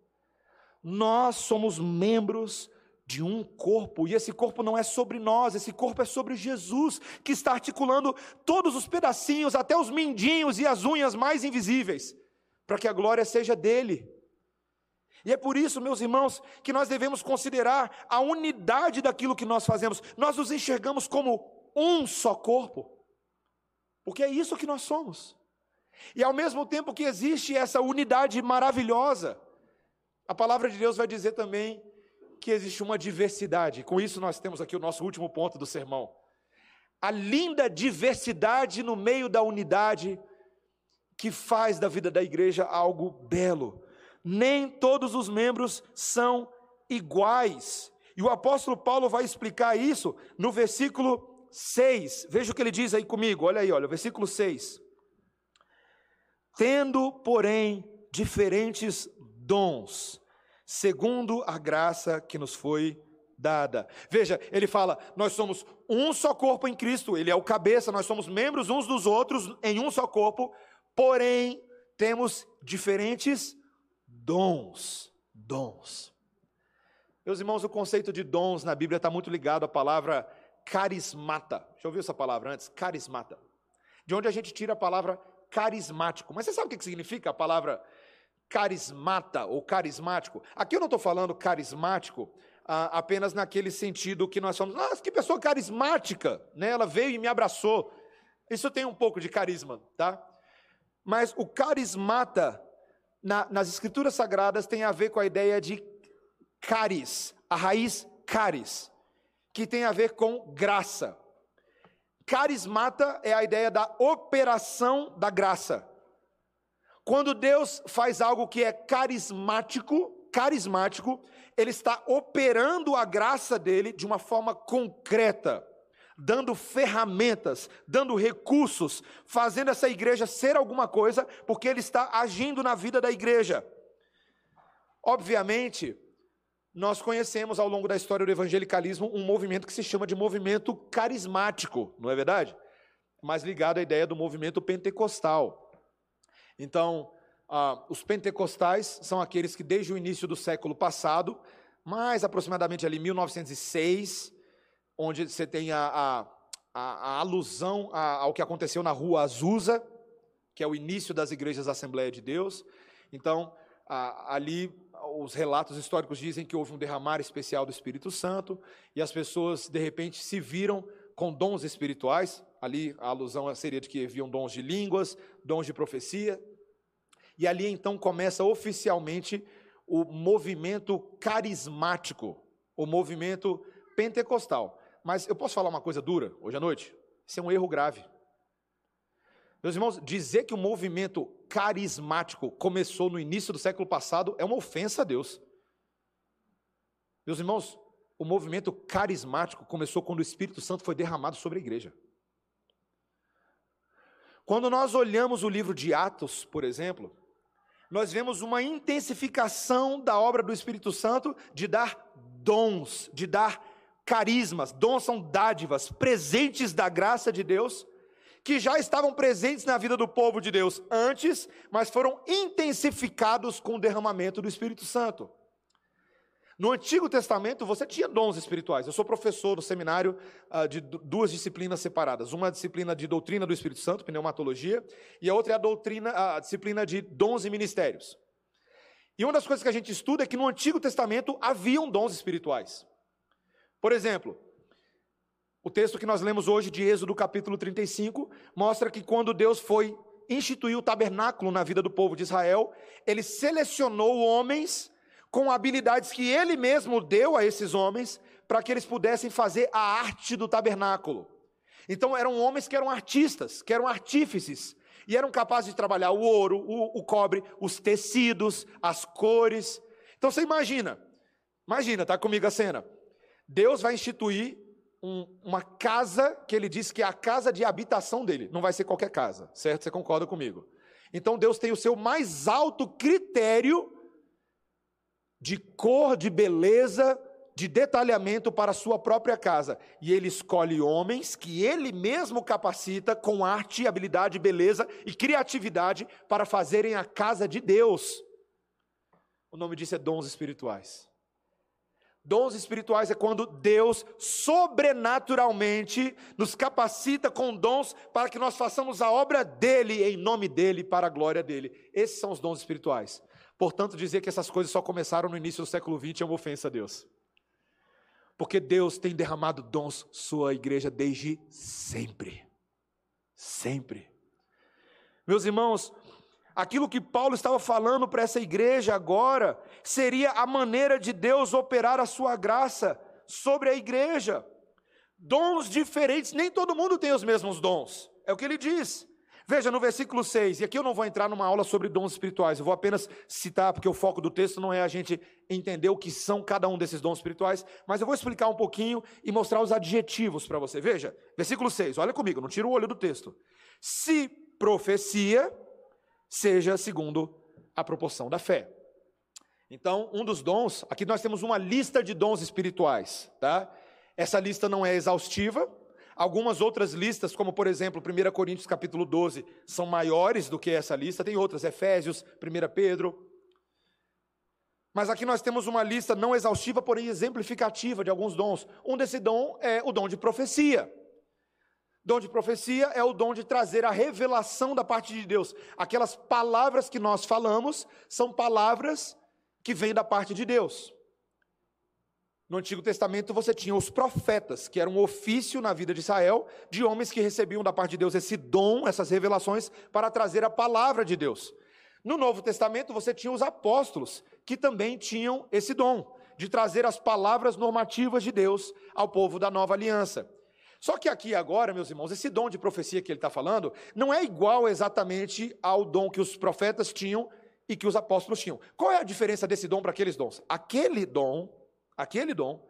Nós somos membros de um corpo, e esse corpo não é sobre nós, esse corpo é sobre Jesus, que está articulando todos os pedacinhos, até os mindinhos e as unhas mais invisíveis, para que a glória seja dele. E é por isso, meus irmãos, que nós devemos considerar a unidade daquilo que nós fazemos. Nós nos enxergamos como um só corpo, porque é isso que nós somos. E ao mesmo tempo que existe essa unidade maravilhosa, a palavra de Deus vai dizer também que existe uma diversidade. Com isso, nós temos aqui o nosso último ponto do sermão. A linda diversidade no meio da unidade que faz da vida da igreja algo belo. Nem todos os membros são iguais. E o apóstolo Paulo vai explicar isso no versículo 6. Veja o que ele diz aí comigo, olha aí, olha, o versículo 6. Tendo, porém, diferentes dons, segundo a graça que nos foi dada. Veja, ele fala: nós somos um só corpo em Cristo, ele é o cabeça, nós somos membros uns dos outros em um só corpo, porém temos diferentes dons. Dons. Meus irmãos, o conceito de dons na Bíblia está muito ligado à palavra carismata. Já ouviu essa palavra antes? Carismata. De onde a gente tira a palavra carismático. Mas você sabe o que significa a palavra carismata ou carismático. Aqui eu não estou falando carismático ah, apenas naquele sentido que nós somos, nossa, que pessoa carismática, né? ela veio e me abraçou. Isso tem um pouco de carisma, tá? Mas o carismata, na, nas escrituras sagradas, tem a ver com a ideia de caris, a raiz caris, que tem a ver com graça. Carismata é a ideia da operação da graça. Quando Deus faz algo que é carismático, carismático, ele está operando a graça dele de uma forma concreta, dando ferramentas, dando recursos, fazendo essa igreja ser alguma coisa, porque ele está agindo na vida da igreja. Obviamente, nós conhecemos ao longo da história do evangelicalismo um movimento que se chama de movimento carismático, não é verdade? Mais ligado à ideia do movimento pentecostal. Então, ah, os pentecostais são aqueles que desde o início do século passado, mais aproximadamente ali 1906, onde você tem a, a, a, a alusão ao que aconteceu na rua Azusa, que é o início das igrejas da Assembleia de Deus. Então, ali os relatos históricos dizem que houve um derramar especial do Espírito Santo e as pessoas de repente se viram com dons espirituais. Ali a alusão seria de que haviam dons de línguas, dons de profecia. E ali então começa oficialmente o movimento carismático, o movimento pentecostal. Mas eu posso falar uma coisa dura hoje à noite? Isso é um erro grave. Meus irmãos, dizer que o movimento carismático começou no início do século passado é uma ofensa a Deus. Meus irmãos, o movimento carismático começou quando o Espírito Santo foi derramado sobre a igreja. Quando nós olhamos o livro de Atos, por exemplo, nós vemos uma intensificação da obra do Espírito Santo de dar dons, de dar carismas. Dons são dádivas, presentes da graça de Deus que já estavam presentes na vida do povo de Deus antes, mas foram intensificados com o derramamento do Espírito Santo. No Antigo Testamento você tinha dons espirituais. Eu sou professor no seminário uh, de duas disciplinas separadas. Uma disciplina de doutrina do Espírito Santo, pneumatologia, e a outra é a doutrina, a disciplina de dons e ministérios. E uma das coisas que a gente estuda é que no Antigo Testamento haviam dons espirituais. Por exemplo, o texto que nós lemos hoje de Êxodo capítulo 35 mostra que quando Deus foi instituir o tabernáculo na vida do povo de Israel, ele selecionou homens com habilidades que ele mesmo deu a esses homens para que eles pudessem fazer a arte do tabernáculo. Então eram homens que eram artistas, que eram artífices, e eram capazes de trabalhar o ouro, o, o cobre, os tecidos, as cores. Então você imagina, imagina, tá comigo a cena. Deus vai instituir um, uma casa que ele diz que é a casa de habitação dele, não vai ser qualquer casa, certo? Você concorda comigo? Então Deus tem o seu mais alto critério de cor, de beleza, de detalhamento para a sua própria casa. E ele escolhe homens que ele mesmo capacita com arte, habilidade, beleza e criatividade para fazerem a casa de Deus. O nome disso é dons espirituais. Dons espirituais é quando Deus sobrenaturalmente nos capacita com dons para que nós façamos a obra dele, em nome dele, para a glória dele. Esses são os dons espirituais. Portanto, dizer que essas coisas só começaram no início do século XX é uma ofensa a Deus. Porque Deus tem derramado dons sua igreja desde sempre. Sempre. Meus irmãos, Aquilo que Paulo estava falando para essa igreja agora seria a maneira de Deus operar a sua graça sobre a igreja. Dons diferentes, nem todo mundo tem os mesmos dons, é o que ele diz. Veja no versículo 6, e aqui eu não vou entrar numa aula sobre dons espirituais, eu vou apenas citar, porque o foco do texto não é a gente entender o que são cada um desses dons espirituais, mas eu vou explicar um pouquinho e mostrar os adjetivos para você. Veja, versículo 6, olha comigo, não tira o olho do texto. Se profecia, seja segundo a proporção da fé. Então, um dos dons, aqui nós temos uma lista de dons espirituais, tá? Essa lista não é exaustiva. Algumas outras listas, como por exemplo, 1 Coríntios capítulo 12, são maiores do que essa lista. Tem outras, Efésios, 1 Pedro. Mas aqui nós temos uma lista não exaustiva, porém exemplificativa de alguns dons. Um desse dom é o dom de profecia. Dom de profecia é o dom de trazer a revelação da parte de Deus. Aquelas palavras que nós falamos são palavras que vêm da parte de Deus. No Antigo Testamento você tinha os profetas, que era um ofício na vida de Israel, de homens que recebiam da parte de Deus esse dom, essas revelações, para trazer a palavra de Deus. No Novo Testamento você tinha os apóstolos, que também tinham esse dom, de trazer as palavras normativas de Deus ao povo da nova aliança. Só que aqui agora, meus irmãos, esse dom de profecia que ele está falando não é igual exatamente ao dom que os profetas tinham e que os apóstolos tinham. Qual é a diferença desse dom para aqueles dons? Aquele dom, aquele dom,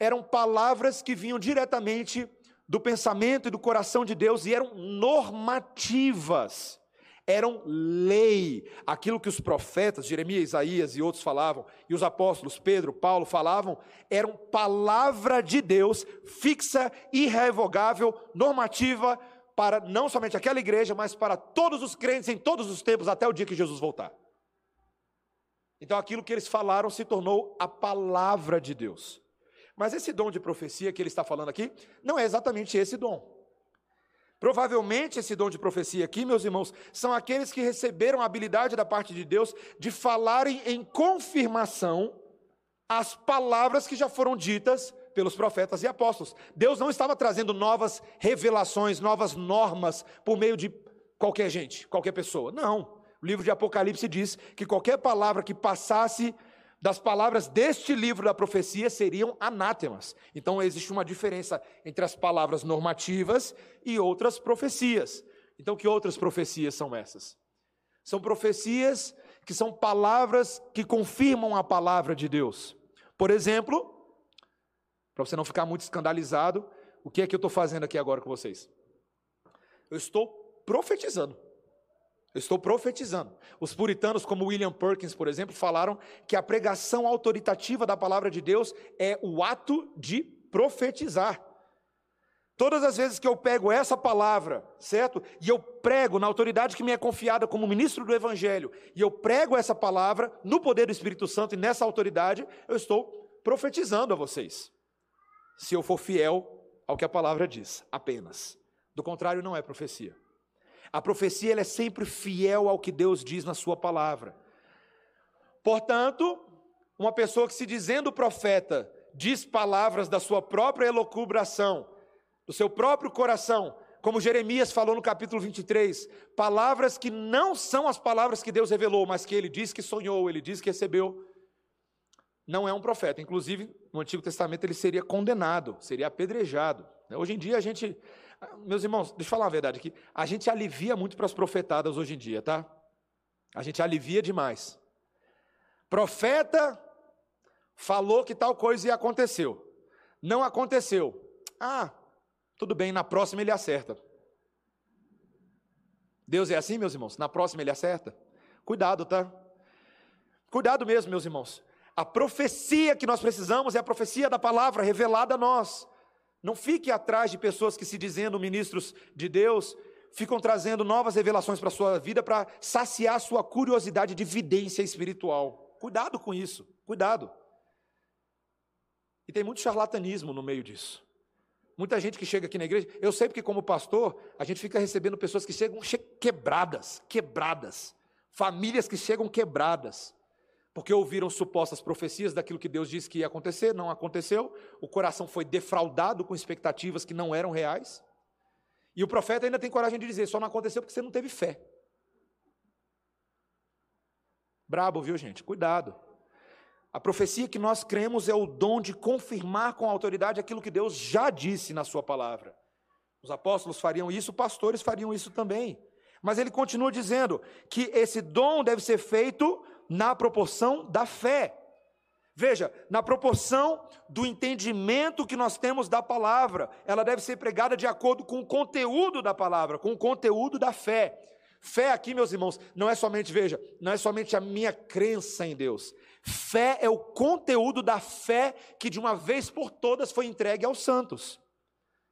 eram palavras que vinham diretamente do pensamento e do coração de Deus e eram normativas. Eram lei. Aquilo que os profetas, Jeremias, Isaías e outros falavam, e os apóstolos, Pedro, Paulo falavam, eram palavra de Deus, fixa, irrevogável, normativa, para não somente aquela igreja, mas para todos os crentes em todos os tempos, até o dia que Jesus voltar. Então aquilo que eles falaram se tornou a palavra de Deus. Mas esse dom de profecia que ele está falando aqui, não é exatamente esse dom. Provavelmente esse dom de profecia aqui, meus irmãos, são aqueles que receberam a habilidade da parte de Deus de falarem em confirmação as palavras que já foram ditas pelos profetas e apóstolos. Deus não estava trazendo novas revelações, novas normas por meio de qualquer gente, qualquer pessoa. Não. O livro de Apocalipse diz que qualquer palavra que passasse das palavras deste livro da profecia seriam anátemas. Então existe uma diferença entre as palavras normativas e outras profecias. Então, que outras profecias são essas? São profecias que são palavras que confirmam a palavra de Deus. Por exemplo, para você não ficar muito escandalizado, o que é que eu estou fazendo aqui agora com vocês? Eu estou profetizando. Eu estou profetizando. Os puritanos, como William Perkins, por exemplo, falaram que a pregação autoritativa da palavra de Deus é o ato de profetizar. Todas as vezes que eu pego essa palavra, certo? E eu prego na autoridade que me é confiada como ministro do Evangelho, e eu prego essa palavra no poder do Espírito Santo e nessa autoridade, eu estou profetizando a vocês. Se eu for fiel ao que a palavra diz, apenas. Do contrário, não é profecia. A profecia é sempre fiel ao que Deus diz na sua palavra. Portanto, uma pessoa que se dizendo profeta diz palavras da sua própria elocubração, do seu próprio coração, como Jeremias falou no capítulo 23, palavras que não são as palavras que Deus revelou, mas que ele diz que sonhou, ele diz que recebeu, não é um profeta. Inclusive, no Antigo Testamento ele seria condenado, seria apedrejado. Hoje em dia a gente meus irmãos, deixa eu falar uma verdade aqui. A gente alivia muito para as profetadas hoje em dia, tá? A gente alivia demais. Profeta falou que tal coisa ia aconteceu. Não aconteceu. Ah, tudo bem, na próxima ele acerta. Deus é assim, meus irmãos? Na próxima ele acerta? Cuidado, tá? Cuidado mesmo, meus irmãos. A profecia que nós precisamos é a profecia da palavra revelada a nós. Não fique atrás de pessoas que, se dizendo ministros de Deus, ficam trazendo novas revelações para a sua vida para saciar sua curiosidade de vidência espiritual. Cuidado com isso, cuidado. E tem muito charlatanismo no meio disso. Muita gente que chega aqui na igreja, eu sei porque, como pastor, a gente fica recebendo pessoas que chegam quebradas, quebradas, famílias que chegam quebradas porque ouviram supostas profecias daquilo que Deus disse que ia acontecer, não aconteceu, o coração foi defraudado com expectativas que não eram reais, e o profeta ainda tem coragem de dizer: só não aconteceu porque você não teve fé. Brabo, viu, gente? Cuidado. A profecia que nós cremos é o dom de confirmar com autoridade aquilo que Deus já disse na Sua palavra. Os apóstolos fariam isso, pastores fariam isso também. Mas ele continua dizendo que esse dom deve ser feito na proporção da fé. Veja, na proporção do entendimento que nós temos da palavra, ela deve ser pregada de acordo com o conteúdo da palavra, com o conteúdo da fé. Fé aqui, meus irmãos, não é somente, veja, não é somente a minha crença em Deus. Fé é o conteúdo da fé que de uma vez por todas foi entregue aos santos.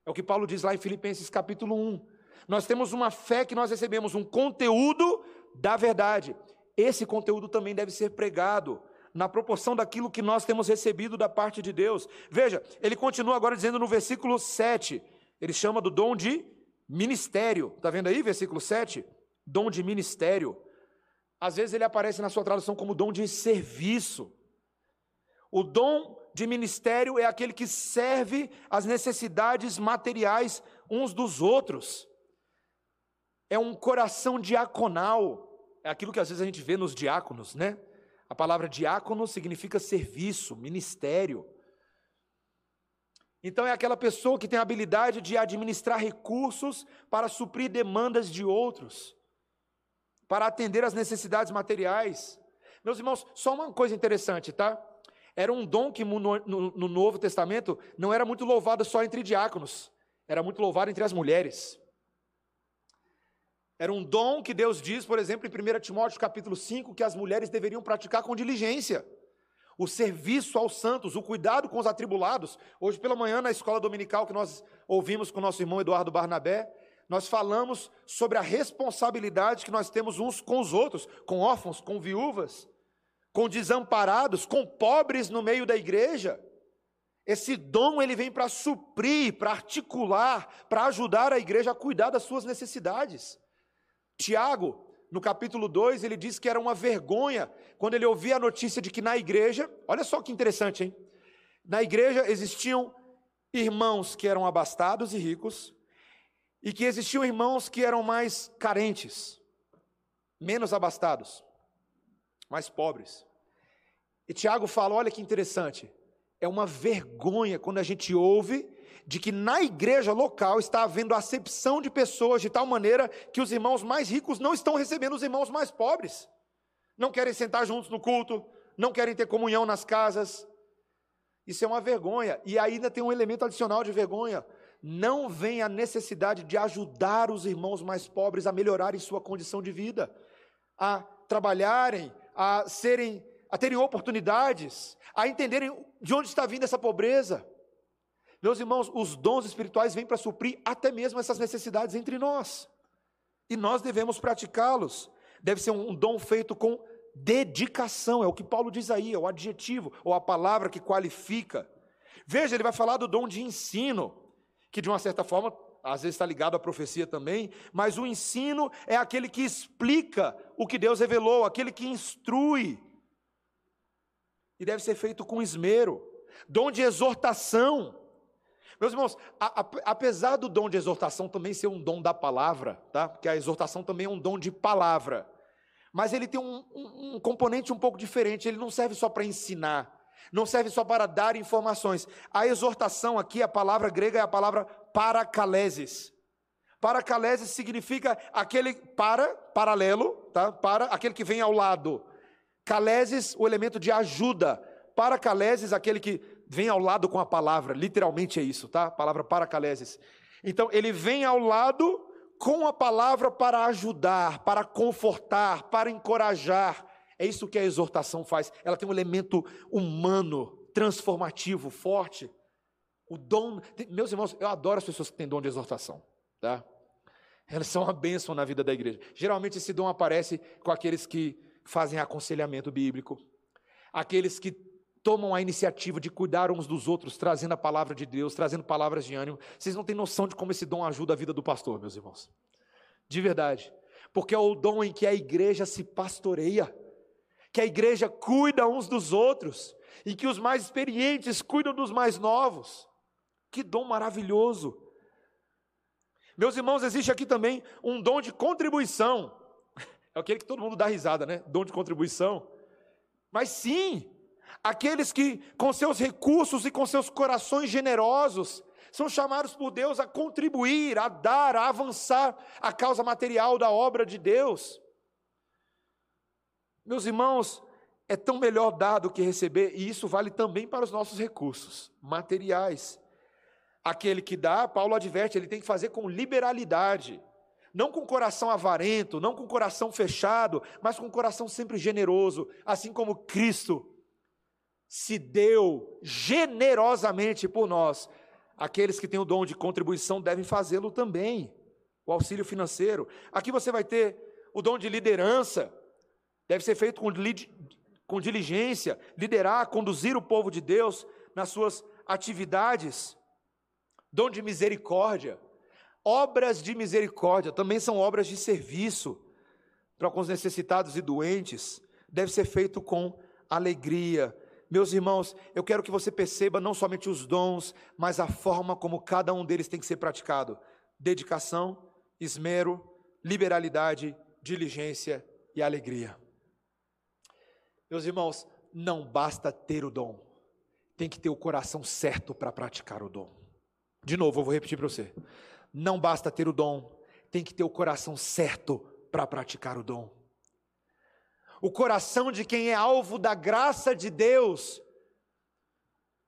É o que Paulo diz lá em Filipenses capítulo 1. Nós temos uma fé que nós recebemos um conteúdo da verdade esse conteúdo também deve ser pregado na proporção daquilo que nós temos recebido da parte de Deus. Veja, ele continua agora dizendo no versículo 7, ele chama do dom de ministério. Está vendo aí, versículo 7? Dom de ministério. Às vezes ele aparece na sua tradução como dom de serviço. O dom de ministério é aquele que serve às necessidades materiais uns dos outros. É um coração diaconal é aquilo que às vezes a gente vê nos diáconos, né? A palavra diácono significa serviço, ministério. Então é aquela pessoa que tem a habilidade de administrar recursos para suprir demandas de outros, para atender às necessidades materiais. Meus irmãos, só uma coisa interessante, tá? Era um dom que no, no, no Novo Testamento não era muito louvado só entre diáconos, era muito louvado entre as mulheres. Era um dom que Deus diz, por exemplo, em 1 Timóteo capítulo 5, que as mulheres deveriam praticar com diligência. O serviço aos santos, o cuidado com os atribulados. Hoje pela manhã, na escola dominical que nós ouvimos com nosso irmão Eduardo Barnabé, nós falamos sobre a responsabilidade que nós temos uns com os outros, com órfãos, com viúvas, com desamparados, com pobres no meio da igreja. Esse dom ele vem para suprir, para articular, para ajudar a igreja a cuidar das suas necessidades. Tiago, no capítulo 2, ele diz que era uma vergonha quando ele ouvia a notícia de que na igreja, olha só que interessante, hein? Na igreja existiam irmãos que eram abastados e ricos, e que existiam irmãos que eram mais carentes, menos abastados, mais pobres. E Tiago fala: olha que interessante, é uma vergonha quando a gente ouve de que na igreja local está havendo acepção de pessoas de tal maneira que os irmãos mais ricos não estão recebendo os irmãos mais pobres. Não querem sentar juntos no culto, não querem ter comunhão nas casas. Isso é uma vergonha. E ainda tem um elemento adicional de vergonha. Não vem a necessidade de ajudar os irmãos mais pobres a melhorarem sua condição de vida, a trabalharem, a serem, a terem oportunidades, a entenderem de onde está vindo essa pobreza. Meus irmãos, os dons espirituais vêm para suprir até mesmo essas necessidades entre nós. E nós devemos praticá-los. Deve ser um dom feito com dedicação, é o que Paulo diz aí, é o adjetivo, ou a palavra que qualifica. Veja, ele vai falar do dom de ensino, que de uma certa forma, às vezes está ligado à profecia também, mas o ensino é aquele que explica o que Deus revelou, aquele que instrui. E deve ser feito com esmero. Dom de exortação, meus irmãos, a, a, apesar do dom de exortação também ser um dom da palavra, tá? Porque a exortação também é um dom de palavra. Mas ele tem um, um, um componente um pouco diferente. Ele não serve só para ensinar, não serve só para dar informações. A exortação aqui, a palavra grega é a palavra paracalesis. Paracalesis significa aquele para, paralelo, tá? Para, aquele que vem ao lado. Calesis, o elemento de ajuda. Paracalesis, aquele que vem ao lado com a palavra, literalmente é isso, tá? A palavra paracaleses. Então, ele vem ao lado com a palavra para ajudar, para confortar, para encorajar. É isso que a exortação faz. Ela tem um elemento humano, transformativo, forte. O dom, meus irmãos, eu adoro as pessoas que têm dom de exortação, tá? Elas são uma bênção na vida da igreja. Geralmente esse dom aparece com aqueles que fazem aconselhamento bíblico, aqueles que tomam a iniciativa de cuidar uns dos outros, trazendo a palavra de Deus, trazendo palavras de ânimo. Vocês não têm noção de como esse dom ajuda a vida do pastor, meus irmãos. De verdade. Porque é o dom em que a igreja se pastoreia, que a igreja cuida uns dos outros, e que os mais experientes cuidam dos mais novos. Que dom maravilhoso! Meus irmãos, existe aqui também um dom de contribuição. *laughs* É aquele que todo mundo dá risada, né? Dom de contribuição. Mas sim, Aqueles que, com seus recursos e com seus corações generosos, são chamados por Deus a contribuir, a dar, a avançar a causa material da obra de Deus. Meus irmãos, é tão melhor dar do que receber, e isso vale também para os nossos recursos materiais. Aquele que dá, Paulo adverte, ele tem que fazer com liberalidade, não com coração avarento, não com coração fechado, mas com coração sempre generoso, assim como Cristo se deu generosamente por nós. Aqueles que têm o dom de contribuição devem fazê-lo também. O auxílio financeiro. Aqui você vai ter o dom de liderança, deve ser feito com, com diligência, liderar, conduzir o povo de Deus nas suas atividades. Dom de misericórdia. Obras de misericórdia também são obras de serviço para com os necessitados e doentes. Deve ser feito com alegria, meus irmãos, eu quero que você perceba não somente os dons, mas a forma como cada um deles tem que ser praticado: dedicação, esmero, liberalidade, diligência e alegria. Meus irmãos, não basta ter o dom, tem que ter o coração certo para praticar o dom. De novo, eu vou repetir para você: não basta ter o dom, tem que ter o coração certo para praticar o dom o coração de quem é alvo da graça de Deus.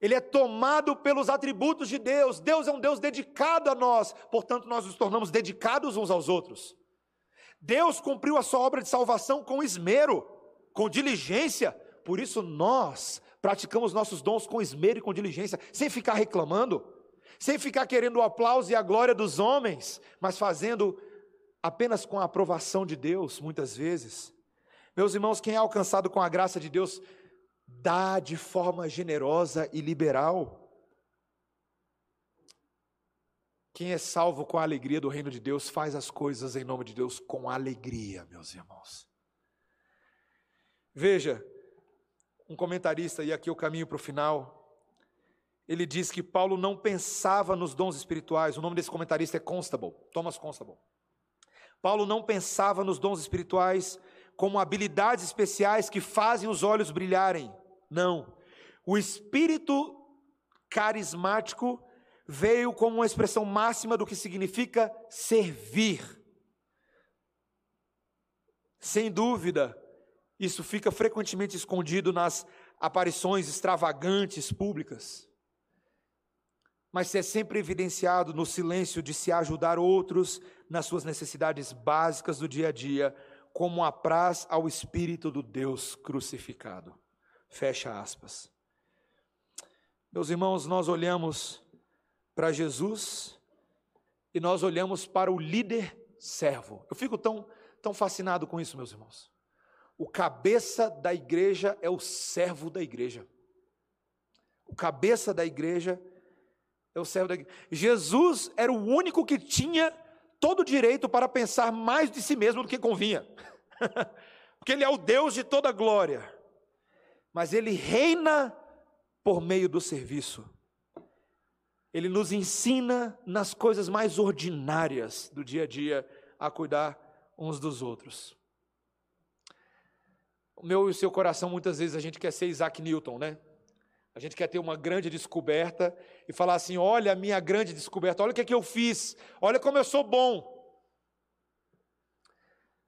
Ele é tomado pelos atributos de Deus. Deus é um Deus dedicado a nós, portanto, nós nos tornamos dedicados uns aos outros. Deus cumpriu a sua obra de salvação com esmero, com diligência. Por isso nós praticamos nossos dons com esmero e com diligência, sem ficar reclamando, sem ficar querendo o aplauso e a glória dos homens, mas fazendo apenas com a aprovação de Deus, muitas vezes. Meus irmãos, quem é alcançado com a graça de Deus, dá de forma generosa e liberal. Quem é salvo com a alegria do reino de Deus, faz as coisas em nome de Deus com alegria, meus irmãos. Veja, um comentarista, e aqui eu caminho para o final, ele diz que Paulo não pensava nos dons espirituais, o nome desse comentarista é Constable, Thomas Constable. Paulo não pensava nos dons espirituais como habilidades especiais que fazem os olhos brilharem. Não. O espírito carismático veio como uma expressão máxima do que significa servir. Sem dúvida, isso fica frequentemente escondido nas aparições extravagantes públicas, mas é sempre evidenciado no silêncio de se ajudar outros nas suas necessidades básicas do dia a dia, como apraz ao Espírito do Deus crucificado. Fecha aspas. Meus irmãos, nós olhamos para Jesus e nós olhamos para o líder servo. Eu fico tão, tão fascinado com isso, meus irmãos. O cabeça da igreja é o servo da igreja. O cabeça da igreja é o servo da igreja. Jesus era o único que tinha todo o direito para pensar mais de si mesmo do que convinha. *laughs* Porque ele é o Deus de toda glória. Mas ele reina por meio do serviço. Ele nos ensina nas coisas mais ordinárias do dia a dia a cuidar uns dos outros. O meu e o seu coração, muitas vezes, a gente quer ser Isaac Newton, né? A gente quer ter uma grande descoberta e falar assim: olha a minha grande descoberta, olha o que, é que eu fiz, olha como eu sou bom.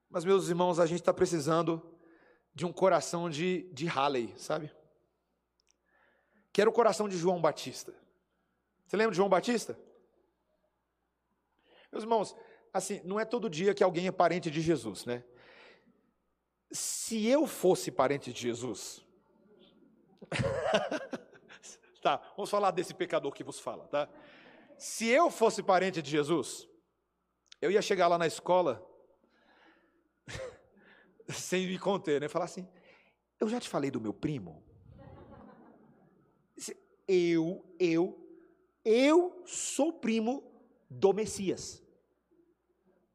Mas, meus irmãos, a gente está precisando de um coração de, de Halley, sabe? Que era o coração de João Batista. Você lembra de João Batista? Meus irmãos, assim, não é todo dia que alguém é parente de Jesus, né? Se eu fosse parente de Jesus, *laughs* tá, vamos falar desse pecador que vos fala, tá? Se eu fosse parente de Jesus, eu ia chegar lá na escola *laughs* sem me conter, né? Falar assim: eu já te falei do meu primo. Eu, eu eu sou primo do Messias.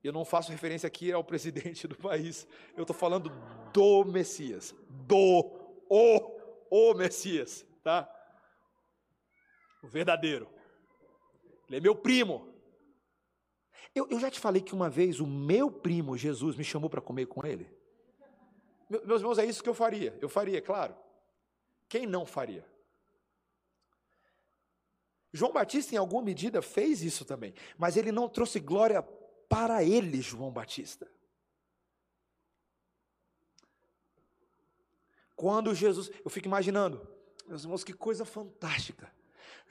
Eu não faço referência aqui ao presidente do país, eu estou falando do Messias, do, o, o Messias, tá? O verdadeiro. Ele é meu primo. Eu, eu já te falei que uma vez o meu primo Jesus me chamou para comer com ele. Meus irmãos, é isso que eu faria. Eu faria, claro. Quem não faria? João Batista, em alguma medida, fez isso também, mas ele não trouxe glória para ele, João Batista. Quando Jesus, eu fico imaginando, meus irmãos, que coisa fantástica.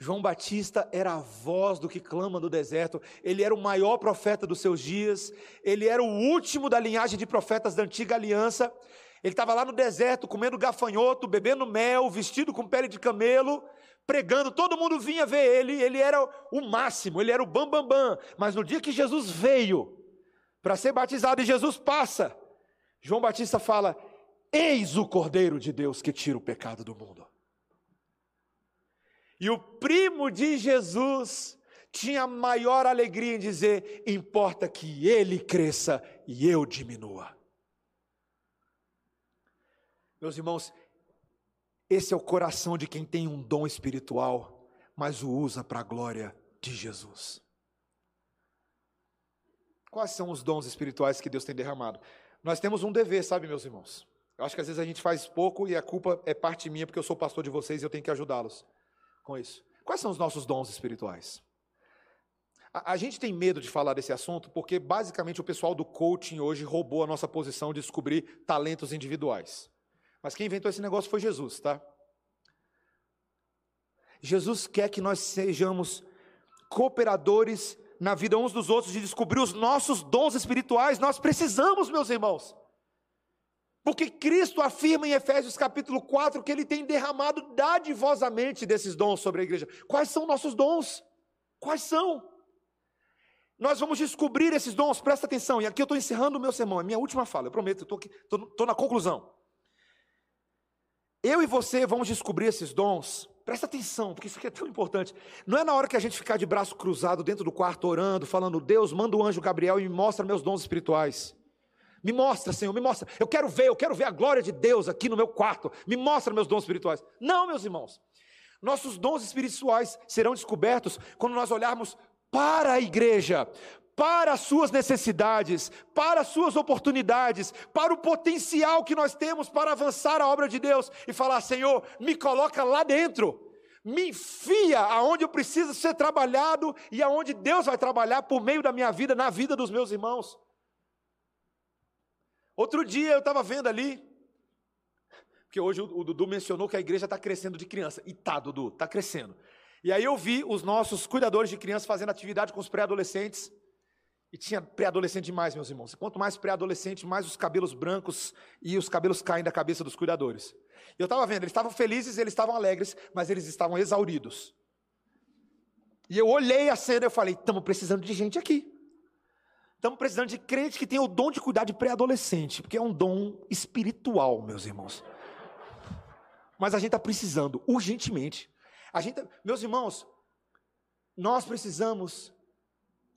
João Batista era a voz do que clama no deserto, ele era o maior profeta dos seus dias, ele era o último da linhagem de profetas da antiga aliança. Ele estava lá no deserto, comendo gafanhoto, bebendo mel, vestido com pele de camelo, pregando, todo mundo vinha ver ele, ele era o máximo, ele era o bambambam. Bam, bam. Mas no dia que Jesus veio para ser batizado e Jesus passa, João Batista fala: Eis o Cordeiro de Deus que tira o pecado do mundo. E o primo de Jesus tinha maior alegria em dizer: importa que ele cresça e eu diminua. Meus irmãos, esse é o coração de quem tem um dom espiritual, mas o usa para a glória de Jesus. Quais são os dons espirituais que Deus tem derramado? Nós temos um dever, sabe, meus irmãos? Eu acho que às vezes a gente faz pouco e a culpa é parte minha, porque eu sou pastor de vocês e eu tenho que ajudá-los com isso. Quais são os nossos dons espirituais? A, gente tem medo de falar desse assunto porque, basicamente, o pessoal do coaching hoje roubou a nossa posição de descobrir talentos individuais. Mas quem inventou esse negócio foi Jesus, tá? Jesus quer que nós sejamos cooperadores na vida uns dos outros, de descobrir os nossos dons espirituais. Nós precisamos, meus irmãos. Porque Cristo afirma em Efésios capítulo 4 que ele tem derramado dadivosamente desses dons sobre a igreja. Quais são nossos dons? Quais são? Nós vamos descobrir esses dons, presta atenção. E aqui eu estou encerrando o meu sermão, é minha última fala, eu prometo, estou na conclusão. Eu e você vamos descobrir esses dons, presta atenção, porque isso aqui é tão importante. Não é na hora que a gente ficar de braço cruzado dentro do quarto orando, falando, Deus, manda o anjo Gabriel e me mostra meus dons espirituais. Me mostra, Senhor, me mostra. Eu quero ver, eu quero ver a glória de Deus aqui no meu quarto. Me mostra meus dons espirituais. Não, meus irmãos. Nossos dons espirituais serão descobertos quando nós olharmos para a igreja, para as suas necessidades, para as suas oportunidades, para o potencial que nós temos para avançar a obra de Deus e falar: Senhor, me coloca lá dentro, me enfia aonde eu preciso ser trabalhado e aonde Deus vai trabalhar por meio da minha vida, na vida dos meus irmãos. Outro dia eu estava vendo ali, porque hoje o, Dudu mencionou que a igreja está crescendo de criança. E tá, Dudu, está crescendo. E aí eu vi os nossos cuidadores de crianças fazendo atividade com os pré-adolescentes. E tinha pré-adolescente demais, meus irmãos. Quanto mais pré-adolescente, mais os cabelos brancos e os cabelos caem da cabeça dos cuidadores. Eu estava vendo, eles estavam felizes, eles estavam alegres, mas eles estavam exauridos. E eu olhei a cena e falei: estamos precisando de gente aqui. Estamos precisando de crente que tem o dom de cuidar de pré-adolescente, porque é um dom espiritual, meus irmãos. Mas a gente está precisando, urgentemente. A gente, tá, meus irmãos, nós precisamos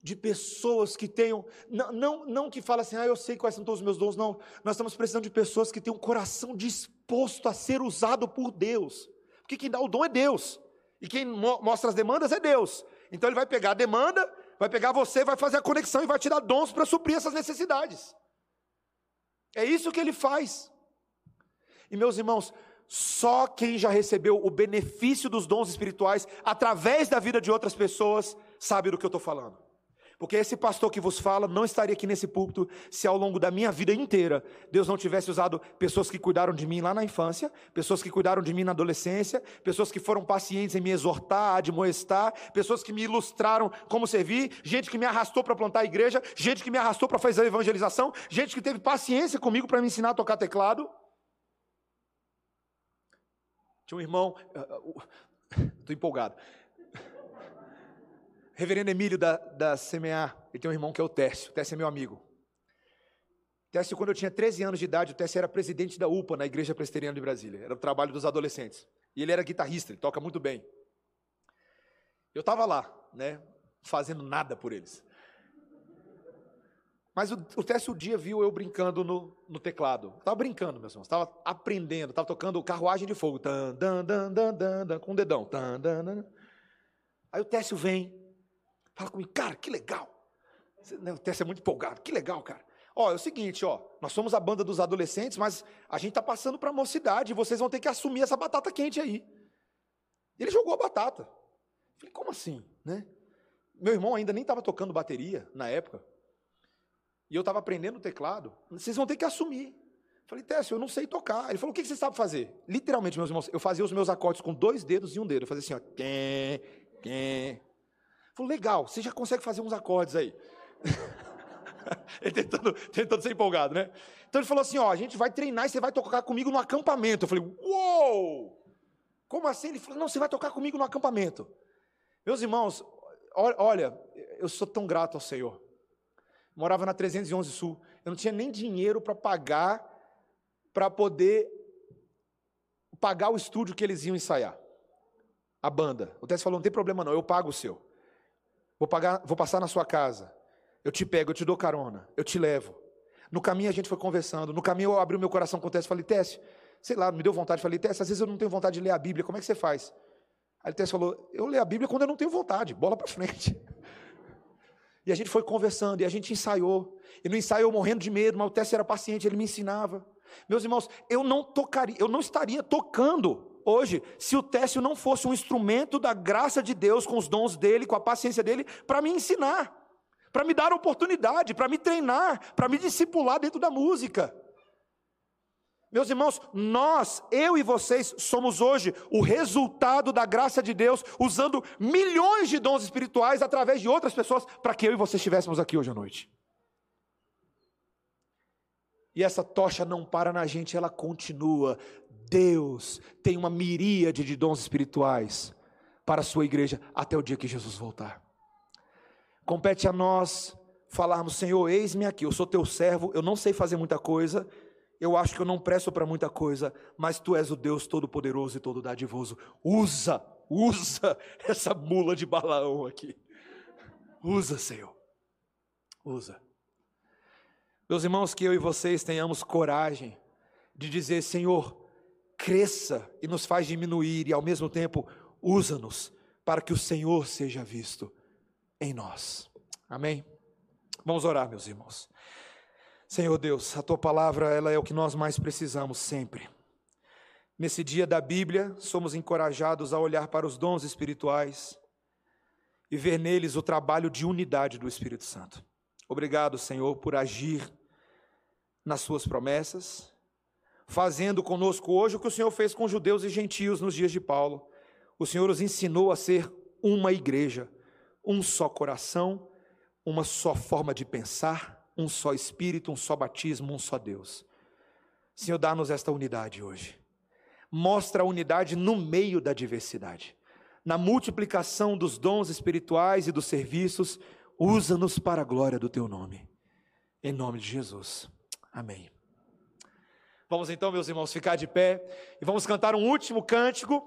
de pessoas que tenham, não, não, não que falem assim, ah, eu sei quais são todos os meus dons, não. Nós estamos precisando de pessoas que tenham um coração disposto a ser usado por Deus. Porque quem dá o dom é Deus. E quem mostra as demandas é Deus. Então ele vai pegar a demanda vai pegar você, vai fazer a conexão e vai te dar dons para suprir essas necessidades. É isso que ele faz. E meus irmãos, só quem já recebeu o benefício dos dons espirituais através da vida de outras pessoas sabe do que eu estou falando. Porque esse pastor que vos fala não estaria aqui nesse púlpito se ao longo da minha vida inteira Deus não tivesse usado pessoas que cuidaram de mim lá na infância, pessoas que cuidaram de mim na adolescência, pessoas que foram pacientes em me exortar, admoestar, pessoas que me ilustraram como servir, gente que me arrastou para plantar a igreja, gente que me arrastou para fazer a evangelização, gente que teve paciência comigo para me ensinar a tocar teclado. Tinha um irmão, estou uh, uh, empolgado. Reverendo Emílio da, da CMA, ele tem um irmão que é o Tércio. O Tércio é meu amigo. Tércio, quando eu tinha 13 anos de idade, o Tércio era presidente da UPA, na Igreja Presbiteriana de Brasília. Era o trabalho dos adolescentes. E ele era guitarrista, ele toca muito bem. Eu estava lá, né, fazendo nada por eles. Mas o, o Tércio um dia viu eu brincando no, no teclado. Estava brincando, meus irmãos. Estava aprendendo, estava tocando carruagem de fogo. Tan, dan, dan, dan, dan, dan, com o dedão. Tan, dan, dan. Aí o Tércio vem, Fala comigo, cara, que legal. Né, o Tess é muito empolgado, que legal, cara. Ó, é o seguinte, ó, nós somos a banda dos adolescentes, mas a gente está passando para mocidade, e vocês vão ter que assumir essa batata quente aí. Ele jogou a batata. Falei, como assim, né? Meu irmão ainda nem estava tocando bateria na época. E eu estava aprendendo o teclado. Vocês vão ter que assumir. Falei, Tess, eu não sei tocar. Ele falou, o que você sabe fazer? Literalmente, meus irmãos, eu fazia os meus acordes com dois dedos e um dedo. Eu fazia assim, ó. Quem, quem, Falou, legal, você já consegue fazer uns acordes aí. *laughs* ele tentando, tentando ser empolgado, né? Então ele falou assim: ó, a gente vai treinar e você vai tocar comigo no acampamento. Eu falei, uou! Como assim? Ele falou, não, você vai tocar comigo no acampamento. Meus irmãos, olha, eu sou tão grato ao Senhor. Morava na 311 Sul. Eu não tinha nem dinheiro para pagar, para poder pagar o estúdio que eles iam ensaiar. A banda. O Tess falou: não tem problema não, eu pago o seu. Vou, pagar, vou passar na sua casa. Eu te pego, eu te dou carona, eu te levo. No caminho a gente foi conversando. No caminho eu abri o meu coração com o Tess e falei, Tess, sei lá, me deu vontade. Falei, Tess, às vezes eu não tenho vontade de ler a Bíblia, como é que você faz? Aí o Tess falou, eu leio a Bíblia quando eu não tenho vontade, bola para frente. *laughs* E a gente foi conversando, e a gente ensaiou. E no ensaio eu morrendo de medo, mas o Tess era paciente, ele me ensinava. Meus irmãos, eu não tocaria, eu não estaria tocando hoje se o Técio não fosse um instrumento da graça de Deus, com os dons dele, com a paciência dele, para me ensinar, para me dar oportunidade, para me treinar, para me discipular dentro da música. Meus irmãos, nós, eu e vocês, somos hoje o resultado da graça de Deus, usando milhões de dons espirituais através de outras pessoas, para que eu e você estivéssemos aqui hoje à noite. E essa tocha não para na gente, ela continua. Deus tem uma miríade de dons espirituais para a sua igreja até o dia que Jesus voltar. Compete a nós falarmos: Senhor, eis-me aqui, eu sou teu servo, eu não sei fazer muita coisa, eu acho que eu não presto para muita coisa, mas tu és o Deus todo-poderoso e todo dadivoso. Usa, usa *laughs* essa mula de Balaão aqui. Usa, Senhor. Usa. Meus irmãos, que eu e vocês tenhamos coragem de dizer: Senhor, cresça e nos faz diminuir, e ao mesmo tempo, usa-nos para que o Senhor seja visto em nós. Amém? Vamos orar, meus irmãos. Senhor Deus, a tua palavra, ela é o que nós mais precisamos sempre. Nesse dia da Bíblia, somos encorajados a olhar para os dons espirituais e ver neles o trabalho de unidade do Espírito Santo. Obrigado, Senhor, por agir nas suas promessas, fazendo conosco hoje o que o Senhor fez com judeus e gentios nos dias de Paulo. O Senhor os ensinou a ser uma igreja, um só coração, uma só forma de pensar, um só Espírito, um só batismo, um só Deus. Senhor, dá-nos esta unidade hoje. Mostra a unidade no meio da diversidade. Na multiplicação dos dons espirituais e dos serviços, usa-nos para a glória do teu nome. Em nome de Jesus. Amém. Vamos então, meus irmãos, ficar de pé e vamos cantar um último cântico.